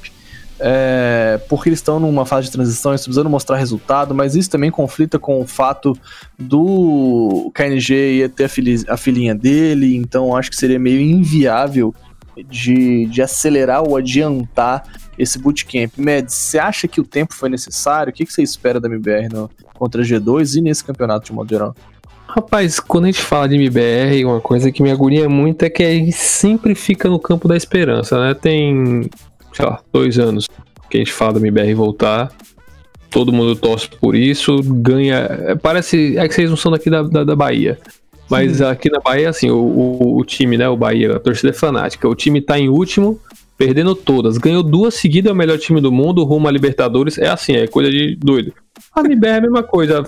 É, porque eles estão numa fase de transição, eles precisando mostrar resultado, mas isso também conflita com o fato do KNG ia ter a, fili- a filhinha dele, então acho que seria meio inviável de, de acelerar ou adiantar esse bootcamp. Mads, você acha que o tempo foi necessário? O que, você espera da MBR no, contra a G2 e nesse campeonato de modo geral? Rapaz, quando a gente fala de MBR, uma coisa que me agonia muito é que a gente sempre fica no campo da esperança, né? Tem, sei lá, dois anos que a gente fala da MBR voltar. Todo mundo torce por isso, ganha. Parece. É que vocês não são daqui da, da, da Bahia. Mas aqui na Bahia, assim, o, o, o time, né? O Bahia, a torcida é fanática. O time tá em último, perdendo todas. Ganhou duas seguidas, é o melhor time do mundo, rumo a Libertadores. É assim, é coisa de doido. A MBR é a mesma coisa.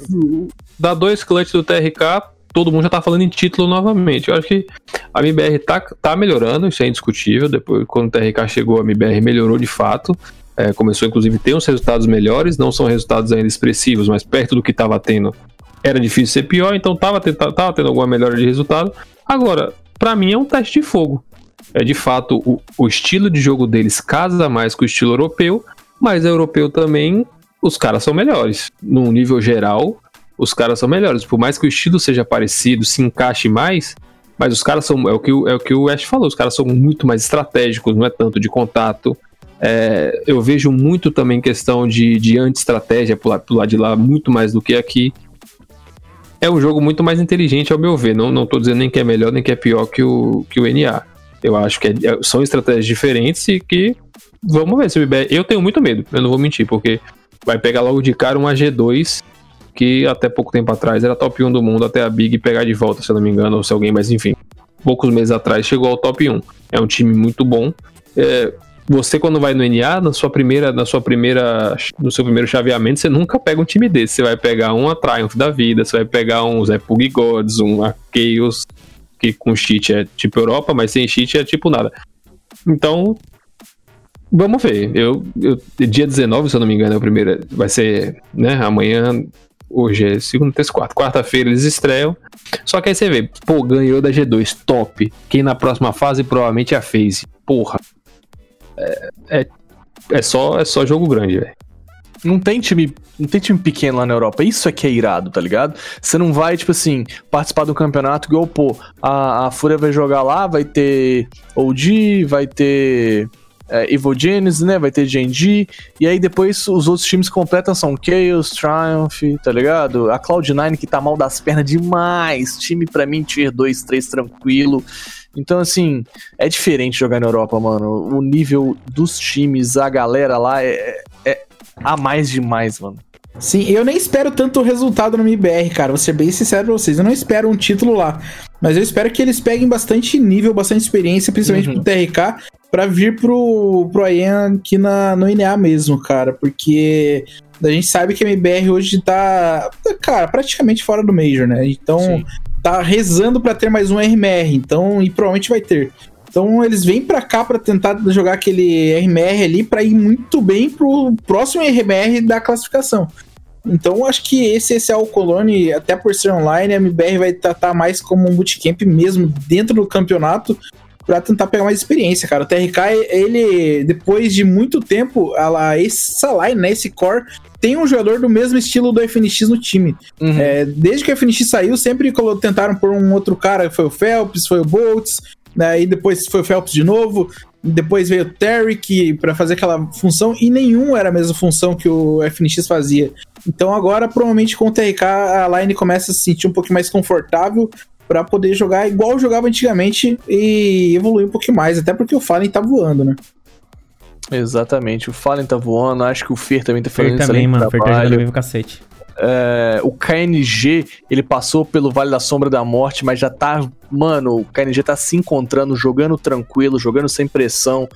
Dá dois clutches do TRK, todo mundo já tá falando em título novamente. Eu acho que a MBR tá, tá melhorando, isso é indiscutível. Depois, quando o TRK chegou, a MBR melhorou de fato. É, começou, inclusive, a ter uns resultados melhores. Não são resultados ainda expressivos, mas perto do que tava tendo, era difícil ser pior. Então tava, tava tendo alguma melhora de resultado. Agora, pra mim é um teste de fogo. É de fato o, o estilo de jogo deles casa mais com o estilo europeu, mas europeu também os caras são melhores. Num nível geral, os caras são melhores. Por mais que o estilo seja parecido, se encaixe mais, mas os caras são. É o que, é o, que o Ash falou, os caras são muito mais estratégicos, não é tanto de contato. É, eu vejo muito também questão de, de anti-estratégia la- pro de lá, muito mais do que aqui. É um jogo muito mais inteligente, ao meu ver. Não, não dizendo nem que é melhor nem que é pior que o, que o NA. Eu acho que é- é- são estratégias diferentes e que vamos ver se o MBR. Eu tenho muito medo, eu não vou mentir, porque vai pegar logo de cara um AG2 que até pouco tempo atrás era top 1 do mundo, até a Big pegar de volta, se eu não me engano, ou se alguém, mas enfim. Poucos meses atrás chegou ao top 1. É um time muito bom. É, você quando vai no NA, na sua primeira, na sua primeira, no seu primeiro chaveamento, você nunca pega um time desse. Você vai pegar uma Triumph da vida, você vai pegar um Zé Pug Gods, um Chaos, que com cheat é tipo Europa, mas sem cheat é tipo nada. Então, vamos ver. Eu, eu dia 19, se eu não me engano, é o primeiro, vai ser, né, amanhã Hoje é segunda, terça, quarta. Quarta-feira eles estreiam. Só que aí você vê, pô, ganhou da G2, top. Quem na próxima fase provavelmente é a FaZe. Porra. É, é, é, só, é só jogo grande, velho. Não tem time, não tem time pequeno lá na Europa. Isso é que é irado, tá ligado? Você não vai, tipo assim, participar do campeonato igual, pô, a, a Fúria vai jogar lá, vai ter OG, vai ter é, Evil Genesis, né? Vai ter Genji. E aí depois os outros times completam são Chaos, Triumph, tá ligado? A Cloud9 que tá mal das pernas demais. Time pra mim, tier 2, 3 tranquilo. Então, assim, é diferente jogar na Europa, mano. O nível dos times, a galera lá é, é a mais demais, mano. Sim, eu nem espero tanto resultado no MBR, cara. Vou ser bem sincero pra vocês. Eu não espero um título lá. Mas eu espero que eles peguem bastante nível, bastante experiência, principalmente uhum. pro TRK, para vir pro, pro Ayan aqui na, no INEA mesmo, cara. Porque a gente sabe que a MBR hoje tá, cara, praticamente fora do Major, né? Então, Sim. Tá rezando para ter mais um RMR. Então, e provavelmente vai ter. Então eles vêm para cá para tentar jogar aquele RMR ali para ir muito bem pro próximo RMR da classificação. Então acho que esse SL Colony, até por ser online, a MBR vai tratar mais como um bootcamp mesmo dentro do campeonato para tentar pegar mais experiência, cara. O TRK, ele, depois de muito tempo, ela, essa line, né, esse core, tem um jogador do mesmo estilo do FNX no time. Uhum. É, desde que o FNX saiu, sempre tentaram pôr um outro cara, foi o Phelps, foi o Boltz, né, e depois foi o Phelps de novo, depois veio o Tarek para fazer aquela função, e nenhum era a mesma função que o FNX fazia. Então agora, provavelmente com o TRK, a line começa a se sentir um pouco mais confortável para poder jogar igual jogava antigamente e evoluir um pouquinho mais, até porque o Fallen tá voando, né? Exatamente, o Fallen tá voando, acho que o Fer também tá fazendo Fer também, mano, Fer tá jogando cacete. É, o KNG, ele passou pelo Vale da Sombra da Morte, mas já tá. Mano, o KNG tá se encontrando, jogando tranquilo, jogando sem pressão.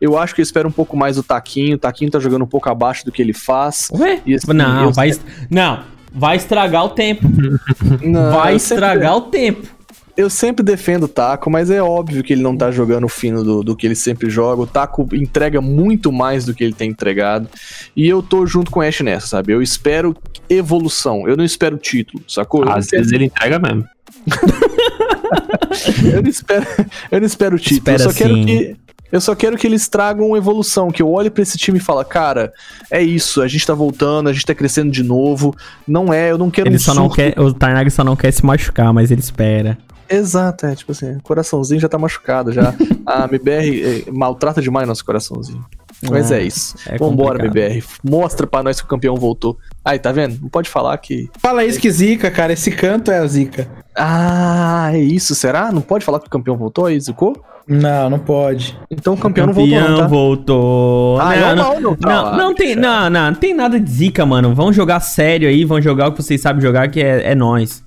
Eu acho que eu espero um pouco mais o Taquinho. O Taquinho tá jogando um pouco abaixo do que ele faz. Ué? E, assim, não, vai. Não, vai estragar o tempo. Não, vai estragar sempre... o tempo eu sempre defendo o Taco, mas é óbvio que ele não tá jogando o fino do, do que ele sempre joga. O Taco entrega muito mais do que ele tem entregado. E eu tô junto com o Ash nessa, sabe? Eu espero evolução. Eu não espero título, sacou? Às vezes ele entrega mesmo. eu, não espero, eu não espero título. Espera eu só quero que. Eu só quero que eles tragam evolução, que eu olhe para esse time e fala, cara, é isso, a gente tá voltando, a gente tá crescendo de novo. Não é, eu não quero ele um só surto. não quer, O Tarnag só não quer se machucar, mas ele espera. Exato, é tipo assim, o coraçãozinho já tá machucado já. A MBR é, maltrata demais nosso coraçãozinho. Mas é, é isso. É Vambora, MBR. Mostra pra nós que o campeão voltou. Aí, tá vendo? Não pode falar que. Fala isso que zica, cara. Esse canto é a zica. Ah, é isso, será? Não pode falar que o campeão voltou aí, zicou? Não, não pode. Então o campeão, o campeão não voltou, não, tá? voltou. Ah, não, não, não, não, não, não tem, não, não, não tem nada de zica, mano. Vão jogar sério aí, vão jogar o que vocês sabem jogar, que é, é nós.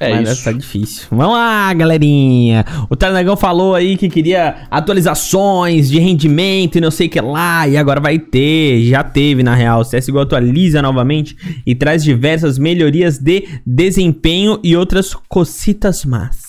É Mas isso. tá difícil. Vamos lá, galerinha. O Tarnagão falou aí que queria atualizações de rendimento e não sei o que lá. E agora vai ter. Já teve, na real. O CSGO atualiza novamente e traz diversas melhorias de desempenho e outras cocitas más.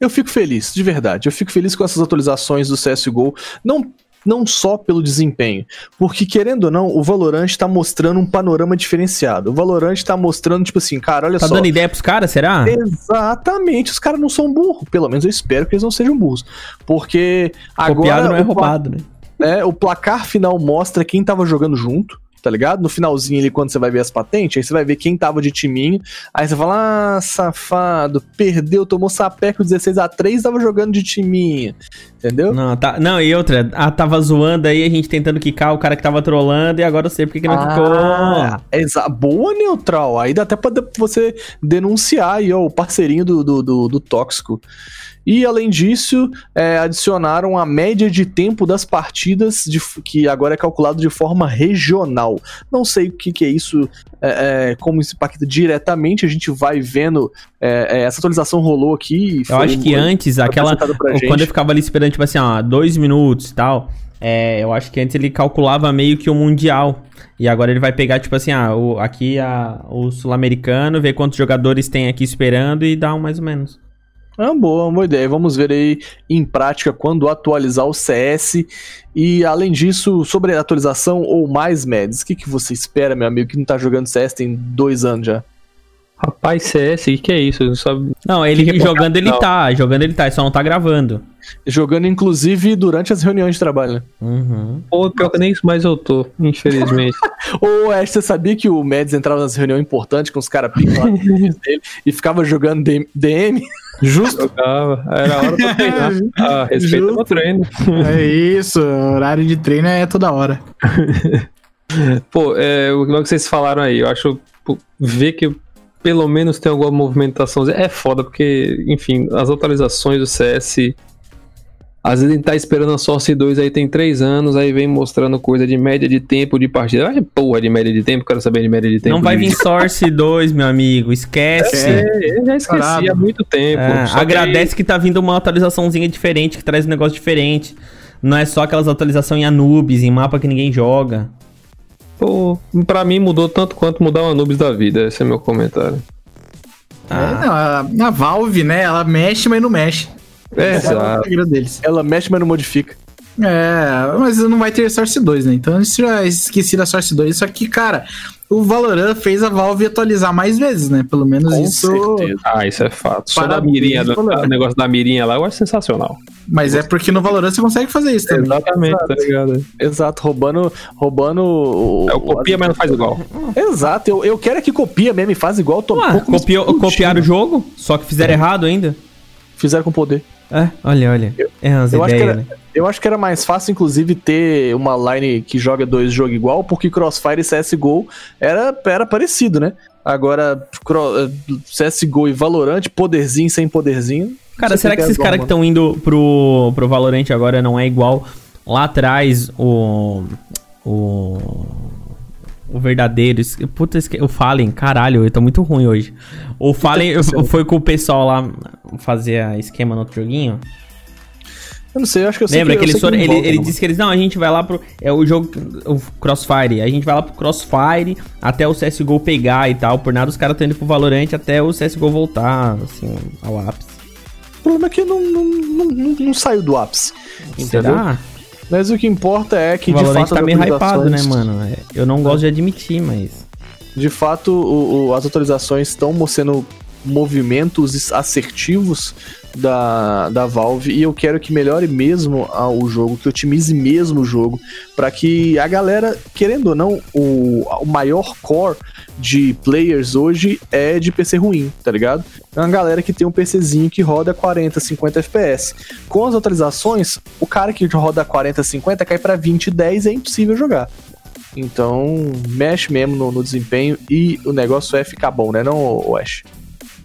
Eu fico feliz, de verdade. Eu fico feliz com essas atualizações do CSGO. Não não só pelo desempenho, porque querendo ou não, o Valorant está mostrando um panorama diferenciado. O Valorant está mostrando, tipo assim, cara, olha tá só. Tá dando ideia pros caras, será? Exatamente, os caras não são burros. Pelo menos eu espero que eles não sejam burros. Porque agora. Copiado não é roubado, né? É, o placar final mostra quem tava jogando junto tá ligado? No finalzinho ali, quando você vai ver as patentes, aí você vai ver quem tava de timinho. Aí você fala, ah, safado, perdeu, tomou sapeco 16 a 3 tava jogando de timinho. Entendeu? Não, tá, não, e outra, ah, tava zoando aí, a gente tentando quicar o cara que tava trolando, e agora eu sei porque que não ah, quicou. Exa boa, neutral. Aí dá até pra você denunciar aí, ó, o parceirinho do, do, do, do tóxico. E além disso, é, adicionaram a média de tempo das partidas, de, que agora é calculado de forma regional. Não sei o que, que é isso, é, é, como isso impacta diretamente, a gente vai vendo. é, é, essa atualização rolou aqui. Eu acho que antes, aquela. Quando eu ficava ali esperando, tipo assim, ó, dois minutos e tal. É, eu acho que antes ele calculava meio que o Mundial. E agora ele vai pegar, tipo assim, ah, o, aqui a, o Sul-Americano, ver quantos jogadores tem aqui esperando e dar um mais ou menos. Ah, boa, boa ideia. Vamos ver aí em prática quando atualizar o CS. E além disso, sobre a atualização ou mais Mads, o que, que você espera, meu amigo, que não tá jogando CS tem dois anos já? Rapaz, CS, o que, que é isso? Não, sabe... Não, ele Que que é jogando ele não. tá, jogando ele tá, ele só não tá gravando. Jogando inclusive durante as reuniões de trabalho, né? Uhum. Pô, pior que nem isso mais eu tô, infelizmente. Ô, Ash, você sabia que o Mads entrava nas reuniões importantes com os caras dele e ficava jogando DM? Justo. Jogava, era hora pra treinar. Ah, respeita Justo. o treino. É isso, horário de treino é toda hora. Pô, é, o que vocês falaram aí, eu acho pô, ver que pelo menos tem alguma movimentação é foda, porque, enfim, as atualizações do CS. Às vezes a gente tá esperando a Source 2 aí tem 3 anos, aí vem mostrando coisa de média de tempo de partida. Ai, porra de média de tempo, quero saber de média de tempo. Não vai de- vir Source 2, meu amigo, esquece. É, eu já esqueci Parado. há muito tempo. É, Só que agradece que tá vindo uma atualizaçãozinha diferente, que traz um negócio diferente. Não é só aquelas atualizações em Anubis, em mapa que ninguém joga. Pô, pra mim mudou tanto quanto mudar o Anubis da vida. Esse é meu comentário. Ah. É, não, a, a Valve, né, ela mexe, mas não mexe. É, Esse é o exato. segredo deles. Ela mexe, mas não modifica. É, mas não vai ter Source 2, né? Então eu já esqueci da Source 2. Só que, cara, o Valorant fez a Valve atualizar mais vezes, né? Pelo menos Com isso. certeza. Ah, isso é fato. Só da mirinha, do, o negócio da mirinha lá, eu acho sensacional. Mas é porque no Valorant você consegue fazer isso também. Exatamente, tá ligado? Exato, roubando. roubando o, É o copia, mas não faz igual. Exato, eu, eu quero é que copia mesmo e faz igual. Tô Ué, copiou, copiaram o jogo, só que fizeram errado ainda. Fizeram com poder. É, olha, olha. É umas Eu acho, que ideias, era, né? eu acho que era mais fácil, inclusive, ter uma line que joga dois jogos igual, porque Crossfire e CSGO era, era parecido, né? Agora, CSGO e Valorant, poderzinho sem poderzinho. Cara, será que esses as caras que estão indo pro, pro Valorant agora não é igual lá atrás o. O. O verdadeiro. Puta, o Fallen, caralho, eu tô muito ruim hoje. O Fallen foi com o pessoal lá fazer a esquema no outro joguinho. Eu não sei, eu acho que eu sei Lembra que, eles foram, ele, ele disse que eles, não, a gente vai lá pro. É o jogo. O Crossfire. A gente vai lá pro Crossfire até o CSGO pegar e tal. Por nada os caras estão indo pro Valorant até o CSGO voltar, assim, ao ápice. O problema é que não, não, não, não, não saiu do ápice. Entendeu? Será? Mas o que importa é que, o de fato, tá meio hypado, né, mano? É, Eu não gosto de admitir, mas. De fato, o- o- as atualizações estão sendo movimentos assertivos da, da Valve e eu quero que melhore mesmo o jogo, que otimize mesmo o jogo, para que a galera, querendo ou não, o, o maior core de players hoje é de PC ruim, tá ligado? É uma galera que tem um PCzinho que roda 40, 50 FPS. Com as atualizações, o cara que roda 40, 50 cai para 20, 10 é impossível jogar. Então, mexe mesmo no, no desempenho e o negócio é ficar bom, né, não, Ash?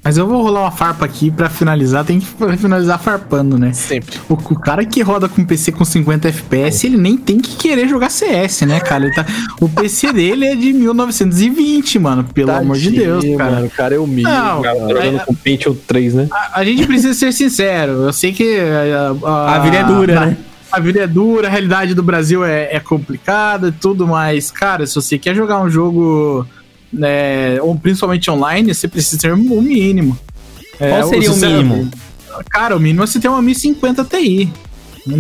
Mas eu vou rolar uma farpa aqui pra finalizar. Tem que finalizar farpando, né? Sempre. O, o cara que roda com PC com 50 FPS, ele nem tem que querer jogar CS, né, cara? Ele tá, o PC dele é de 1920, mano. Pelo amor de Deus, Tadinho, cara. Mano, o cara é humilde. Não, Cara, tá jogando é- com Pentium 3, né? a, a gente precisa ser sincero. Eu sei que a, a- A vida é dura, a- né? A vida é dura, a realidade do Brasil é, é complicada e tudo, mas, cara, se você quer jogar um jogo, né, ou principalmente online, você precisa ter o mínimo. É, Qual seria o mínimo? Cara, o mínimo é você ter uma 1050 Ti.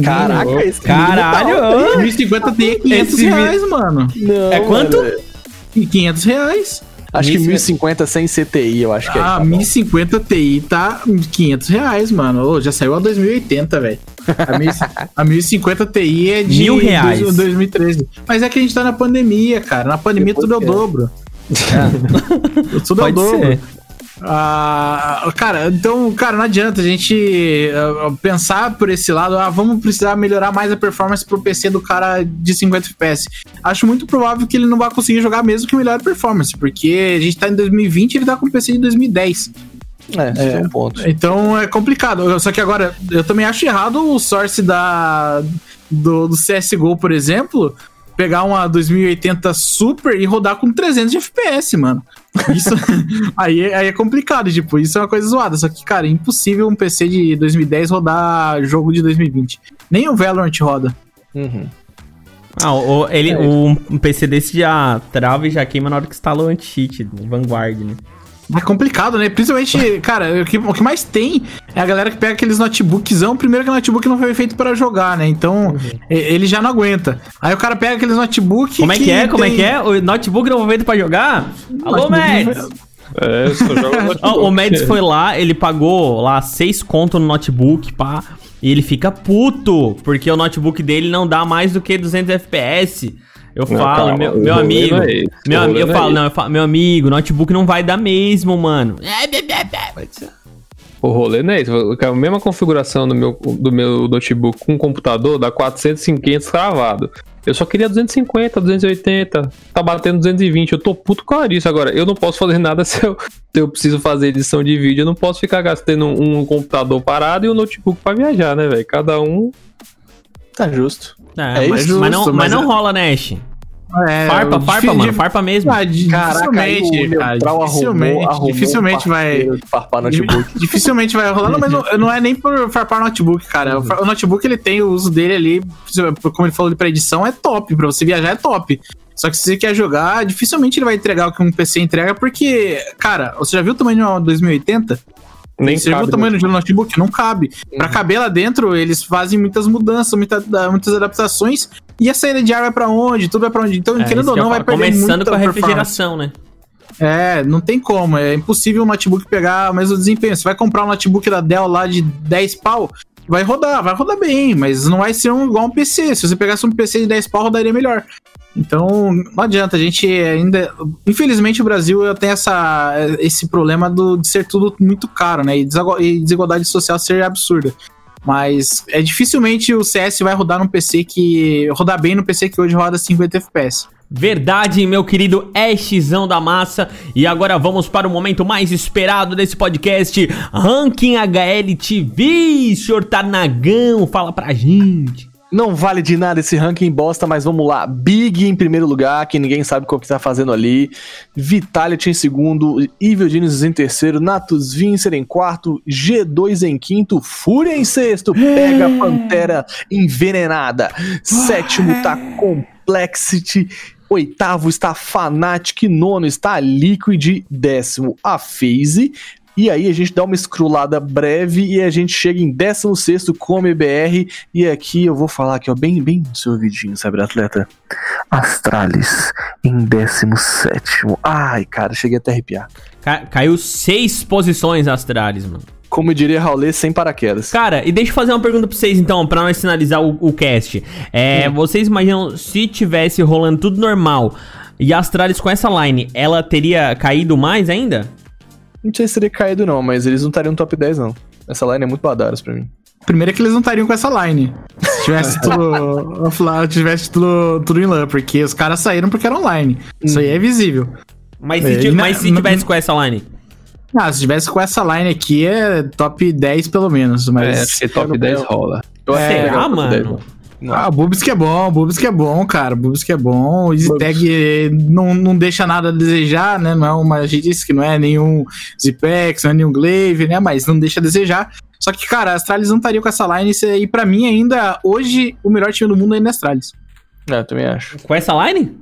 Caraca, mínimo. esse Caralho, tá- ô. 1050 Ti é 500 Esse reais, mano. Não, É quanto? mano, E 500 reais. Acho que 1050. 1050 sem CTI, eu acho que é. Ah, tá bom. 1050 Ti tá 500 reais, mano. Ô, já saiu a 2080, velho. A, 1000 a 1050 Ti é de Mil reais. dois- 2013. Mas é que a gente tá na pandemia, cara. Na pandemia Depois tudo é o que é. É o Pode dobro. ser. Ah, cara, então, cara, não adianta a gente ah, pensar por esse lado, ah, vamos precisar melhorar mais a performance pro PC do cara de 50 FPS. Acho muito provável que ele não vai conseguir jogar mesmo que melhor performance, porque a gente tá em 2020 e ele tá com PC de 2010. É, é um ponto. Então é complicado. Só que agora, eu também acho errado o source da, do, do CSGO, por exemplo, pegar uma 2080 Super e rodar com 300 de FPS, mano. Isso aí, é- aí é complicado, tipo, isso é uma coisa zoada. Só que, cara, é impossível um PC de 2010 rodar jogo de 2020. Nem o Valorant roda. Uhum. Ah, o, ele, É. o, um PC desse já trava e já queima na hora que instala o anti-cheat, o Vanguard, né? É complicado, né? Principalmente, cara, o que, o que mais tem é a galera que pega aqueles notebookzão. Primeiro que o notebook não foi feito para jogar, né? Então, e- ele já não aguenta. Aí o cara pega aqueles notebook. Como é que é? Como é tem- que é? O notebook não foi feito pra jogar? Alô, Notebook Mads! É, só jogo Ó, o Mads foi lá, ele pagou lá 6 conto no notebook, pá. E ele fica puto, porque o notebook dele não dá mais do que 200 FPS. Eu Não, falo, calma, meu, meu amigo, é esse, meu eu é falo, esse. não, eu falo, meu amigo, notebook não vai dar mesmo, mano. O rolê não é esse. A mesma configuração do meu, do meu notebook com computador dá 400, 500 cravado. Eu só queria 250, 280, tá batendo 220. Eu tô puto com isso agora. Eu não posso fazer nada se eu, se eu preciso fazer edição de vídeo. Eu não posso ficar gastando um, um computador parado e um notebook pra viajar, né, velho? Cada um. Tá justo. É, É mas, justo, mas não, mas mas não é- rola, Nash. É, Farpa, farpa, mano, farpa mesmo. Ah, Caraca, dificilmente, o cara, dificilmente, arrumou, arrumou dificilmente um vai. de Farpar notebook. Dificilmente vai rolar, não, mas não, não é nem por farpar notebook, cara. O notebook ele tem o uso dele ali, como ele falou pra edição, é top. Pra você viajar é top. Só que se você quer jogar, dificilmente ele vai entregar o que um PC entrega, porque, cara, você já viu o tamanho de uma 2080? Nem você viu o tamanho do notebook? Não cabe. Pra caber lá dentro, eles fazem muitas mudanças, muita- muitas adaptações. E a saída de ar vai pra onde? Tudo vai pra onde? Então, É, querendo ou não, vai perder Começando com a refrigeração, né? É, não tem como. É impossível o notebook pegar o mesmo desempenho. Você vai comprar um notebook da Dell lá de 10 pau, vai rodar, vai rodar bem, mas não vai ser um, igual um PC. Se você pegasse um PC de 10 pau, rodaria melhor. Então, não adianta, a gente ainda. Infelizmente, o Brasil tem essa, esse problema do, de ser tudo muito caro, né? E desigualdade social ser absurda. Mas é dificilmente o CS vai rodar num PC que. rodar bem no PC que hoje roda 50 FPS. Verdade, meu querido Ashzão da massa. E agora vamos para o momento mais esperado desse podcast, Ranking HLTV. Senhor Tanagão, fala pra gente. Não vale de nada esse ranking bosta, mas vamos lá. Big em primeiro lugar, que ninguém sabe o que tá fazendo ali. Vitality em segundo, Evil Genius em terceiro, Natus Vincer em quarto, G2 em quinto, Fúria em sexto, Pega Pantera envenenada. Sétimo tá Complexity. Oitavo está Fnatic, nono está Liquid, décimo a FaZe, e aí a gente dá uma escrolada breve e a gente chega em 16 Come BR. E aqui eu vou falar aqui, ó, bem, bem no seu ouvidinho, sabe, atleta? Astralis em 17. Ai, cara, cheguei até a arrepiar. Ca- caiu seis posições Astralis, mano. Como eu diria Raulê, sem paraquedas. Cara, e deixa eu fazer uma pergunta pra vocês então, pra nós finalizar o, o cast. É, Vocês imaginam se tivesse rolando tudo normal e a Astralis com essa line, ela teria caído mais ainda? Não sei se teria caído, não, mas eles não estariam no top 10, não. Essa line é muito badaras pra mim. Primeiro é que eles não estariam com essa line. Se tivesse tudo offline, tivesse tudo, tudo em LAN, porque os caras saíram porque era online. Isso aí é visível. Mas É, se, na- mas se na- tivesse com essa line? Ah, se tivesse com essa line aqui é top 10 pelo menos, É, mas... acho que top 10 rola. Será, top 10, mano? Ah, Bubis que é bom, Bubis que é bom, cara. Bubis que é bom. O Easy Tag eh, não, não deixa nada a desejar, né? Não é uma. A gente disse que não é nenhum Zipex, não é nenhum Glaive, né? Mas não deixa a desejar. Só que, cara, a Astralis não estaria com essa line. E pra mim, ainda, hoje, o melhor time do mundo ainda é a Astralis. É, eu também acho. Com essa line?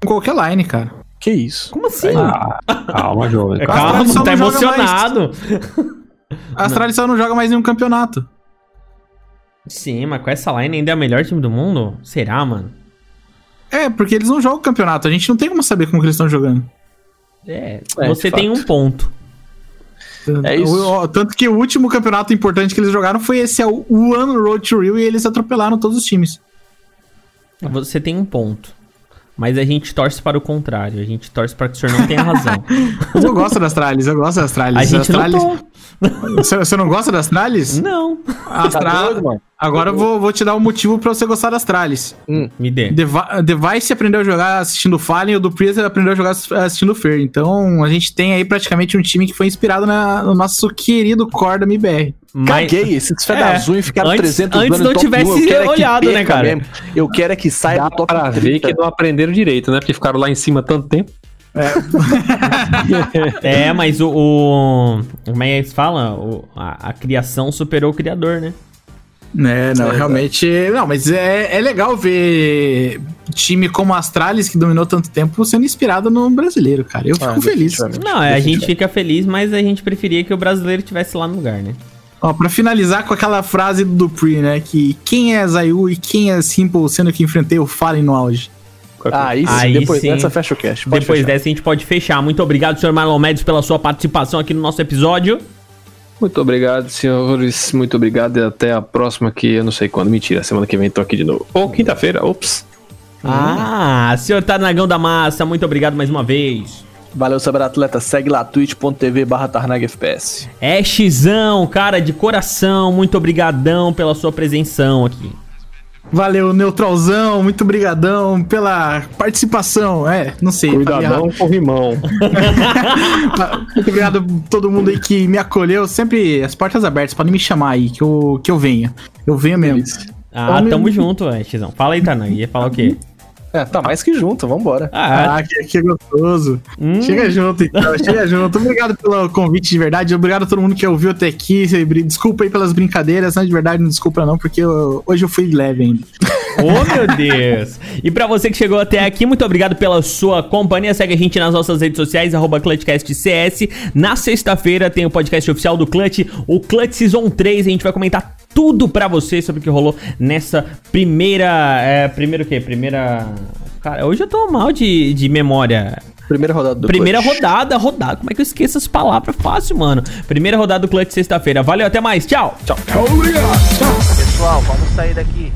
Com qualquer line, cara. Que isso? Como assim? Ah, calma, jovem. É, calma. só tá não joga mais. emocionado. A Astralis só não joga mais nenhum campeonato. Sim, mas com essa line ainda é o melhor time do mundo? Será, mano? É, porque eles não jogam campeonato. A gente não tem como saber como que eles estão jogando. É, É, você tem fato. um ponto. É isso. Tanto que o último campeonato importante que eles jogaram foi esse, é o One Road to Rio, e eles atropelaram todos os times. Você tem um ponto. Mas a gente torce para o contrário. A gente torce para que o senhor não tenha razão. Mas eu gosto das Astralis, eu gosto das Astralis. A gente não Astralis... to... Você, você não gosta das Astralis? Não. A Astra- Tá doido, mano? Agora eu vou, vou te dar um motivo pra você gostar das tralhas. Me dê. Devi- Device aprendeu a jogar assistindo Fallen e o do Priest aprendeu a jogar assistindo Fer. Então a gente tem aí praticamente um time que foi inspirado na- no nosso querido core da MBR. Mas- Caguei, esses fé É, ficaram antes- 300 antes anos não top tivesse 1, eu quero é que olhado, né, cara? mesmo. Eu quero é que saia Dá do top pra ver 30. que não aprenderam direito, né? Porque ficaram lá em cima tanto tempo. É, mas o. o como é que eles falam? O- a, a criação superou o criador, né? É, não, É, realmente. Não, mas é, é legal ver time como a Astralis, que dominou tanto tempo, sendo inspirado no brasileiro, cara. Eu fico Ah, feliz. definitivamente. Não, é, a gente fica feliz, mas a gente preferia que o brasileiro estivesse lá no lugar, né? Ó, pra finalizar com aquela frase do Dupree, né? Que quem é Zayu e quem é Simple, sendo que enfrentei o Fallen no auge. Ah, aí sim, Aí depois sim. dessa fecha o cast. Pode Depois fechar. dessa a gente pode fechar. Muito obrigado, senhor Marlon Médios, pela sua participação aqui no nosso episódio. Muito obrigado, senhores. Muito obrigado e até a próxima, que eu não sei quando. Mentira, semana que vem tô aqui de novo. Ou quinta-feira, ops. Ah, senhor Tarnagão da Massa, muito obrigado mais uma vez. Valeu, Cyberatleta. Segue lá, twitch.tv barra tarnagfps. Ashzão, cara de coração, muito obrigadão pela sua presenção aqui. Valeu, Neutralzão, muito brigadão pela participação. É, não sei. falei Cuidadão com o rimão. Muito obrigado a todo mundo aí que me acolheu. Sempre as portas abertas, podem me chamar aí, que eu, que eu venha. Eu venho mesmo. Ah, Homem- tamo junto, Ashzão. Fala aí, Tarnag. Ia falar o quê? É, tá mais que junto, vambora. Ah, Ah, que, que gostoso. hum, Chega junto, então. chega junto. Obrigado pelo convite de verdade. Obrigado a todo mundo que ouviu até aqui. Desculpa aí pelas brincadeiras, mas de verdade não desculpa não, porque eu- hoje eu fui leve ainda. Oh, meu Deus! E pra você que chegou até aqui, muito obrigado pela sua companhia. Segue a gente nas nossas redes sociais, arroba ClutchCastCS. Na sexta-feira tem o podcast oficial do Clutch, o Clutch Season 3. A gente vai comentar tudo pra você sobre o que rolou nessa primeira... É, primeiro o quê? Primeira... Cara, hoje eu tô mal de, de memória. Primeira rodada do Primeira Clutch. rodada, rodada. Como é que eu esqueço as palavras fácil, mano? Primeira rodada do Clutch sexta-feira. Valeu, até mais. Tchau. Tchau. Pessoal, vamos sair daqui.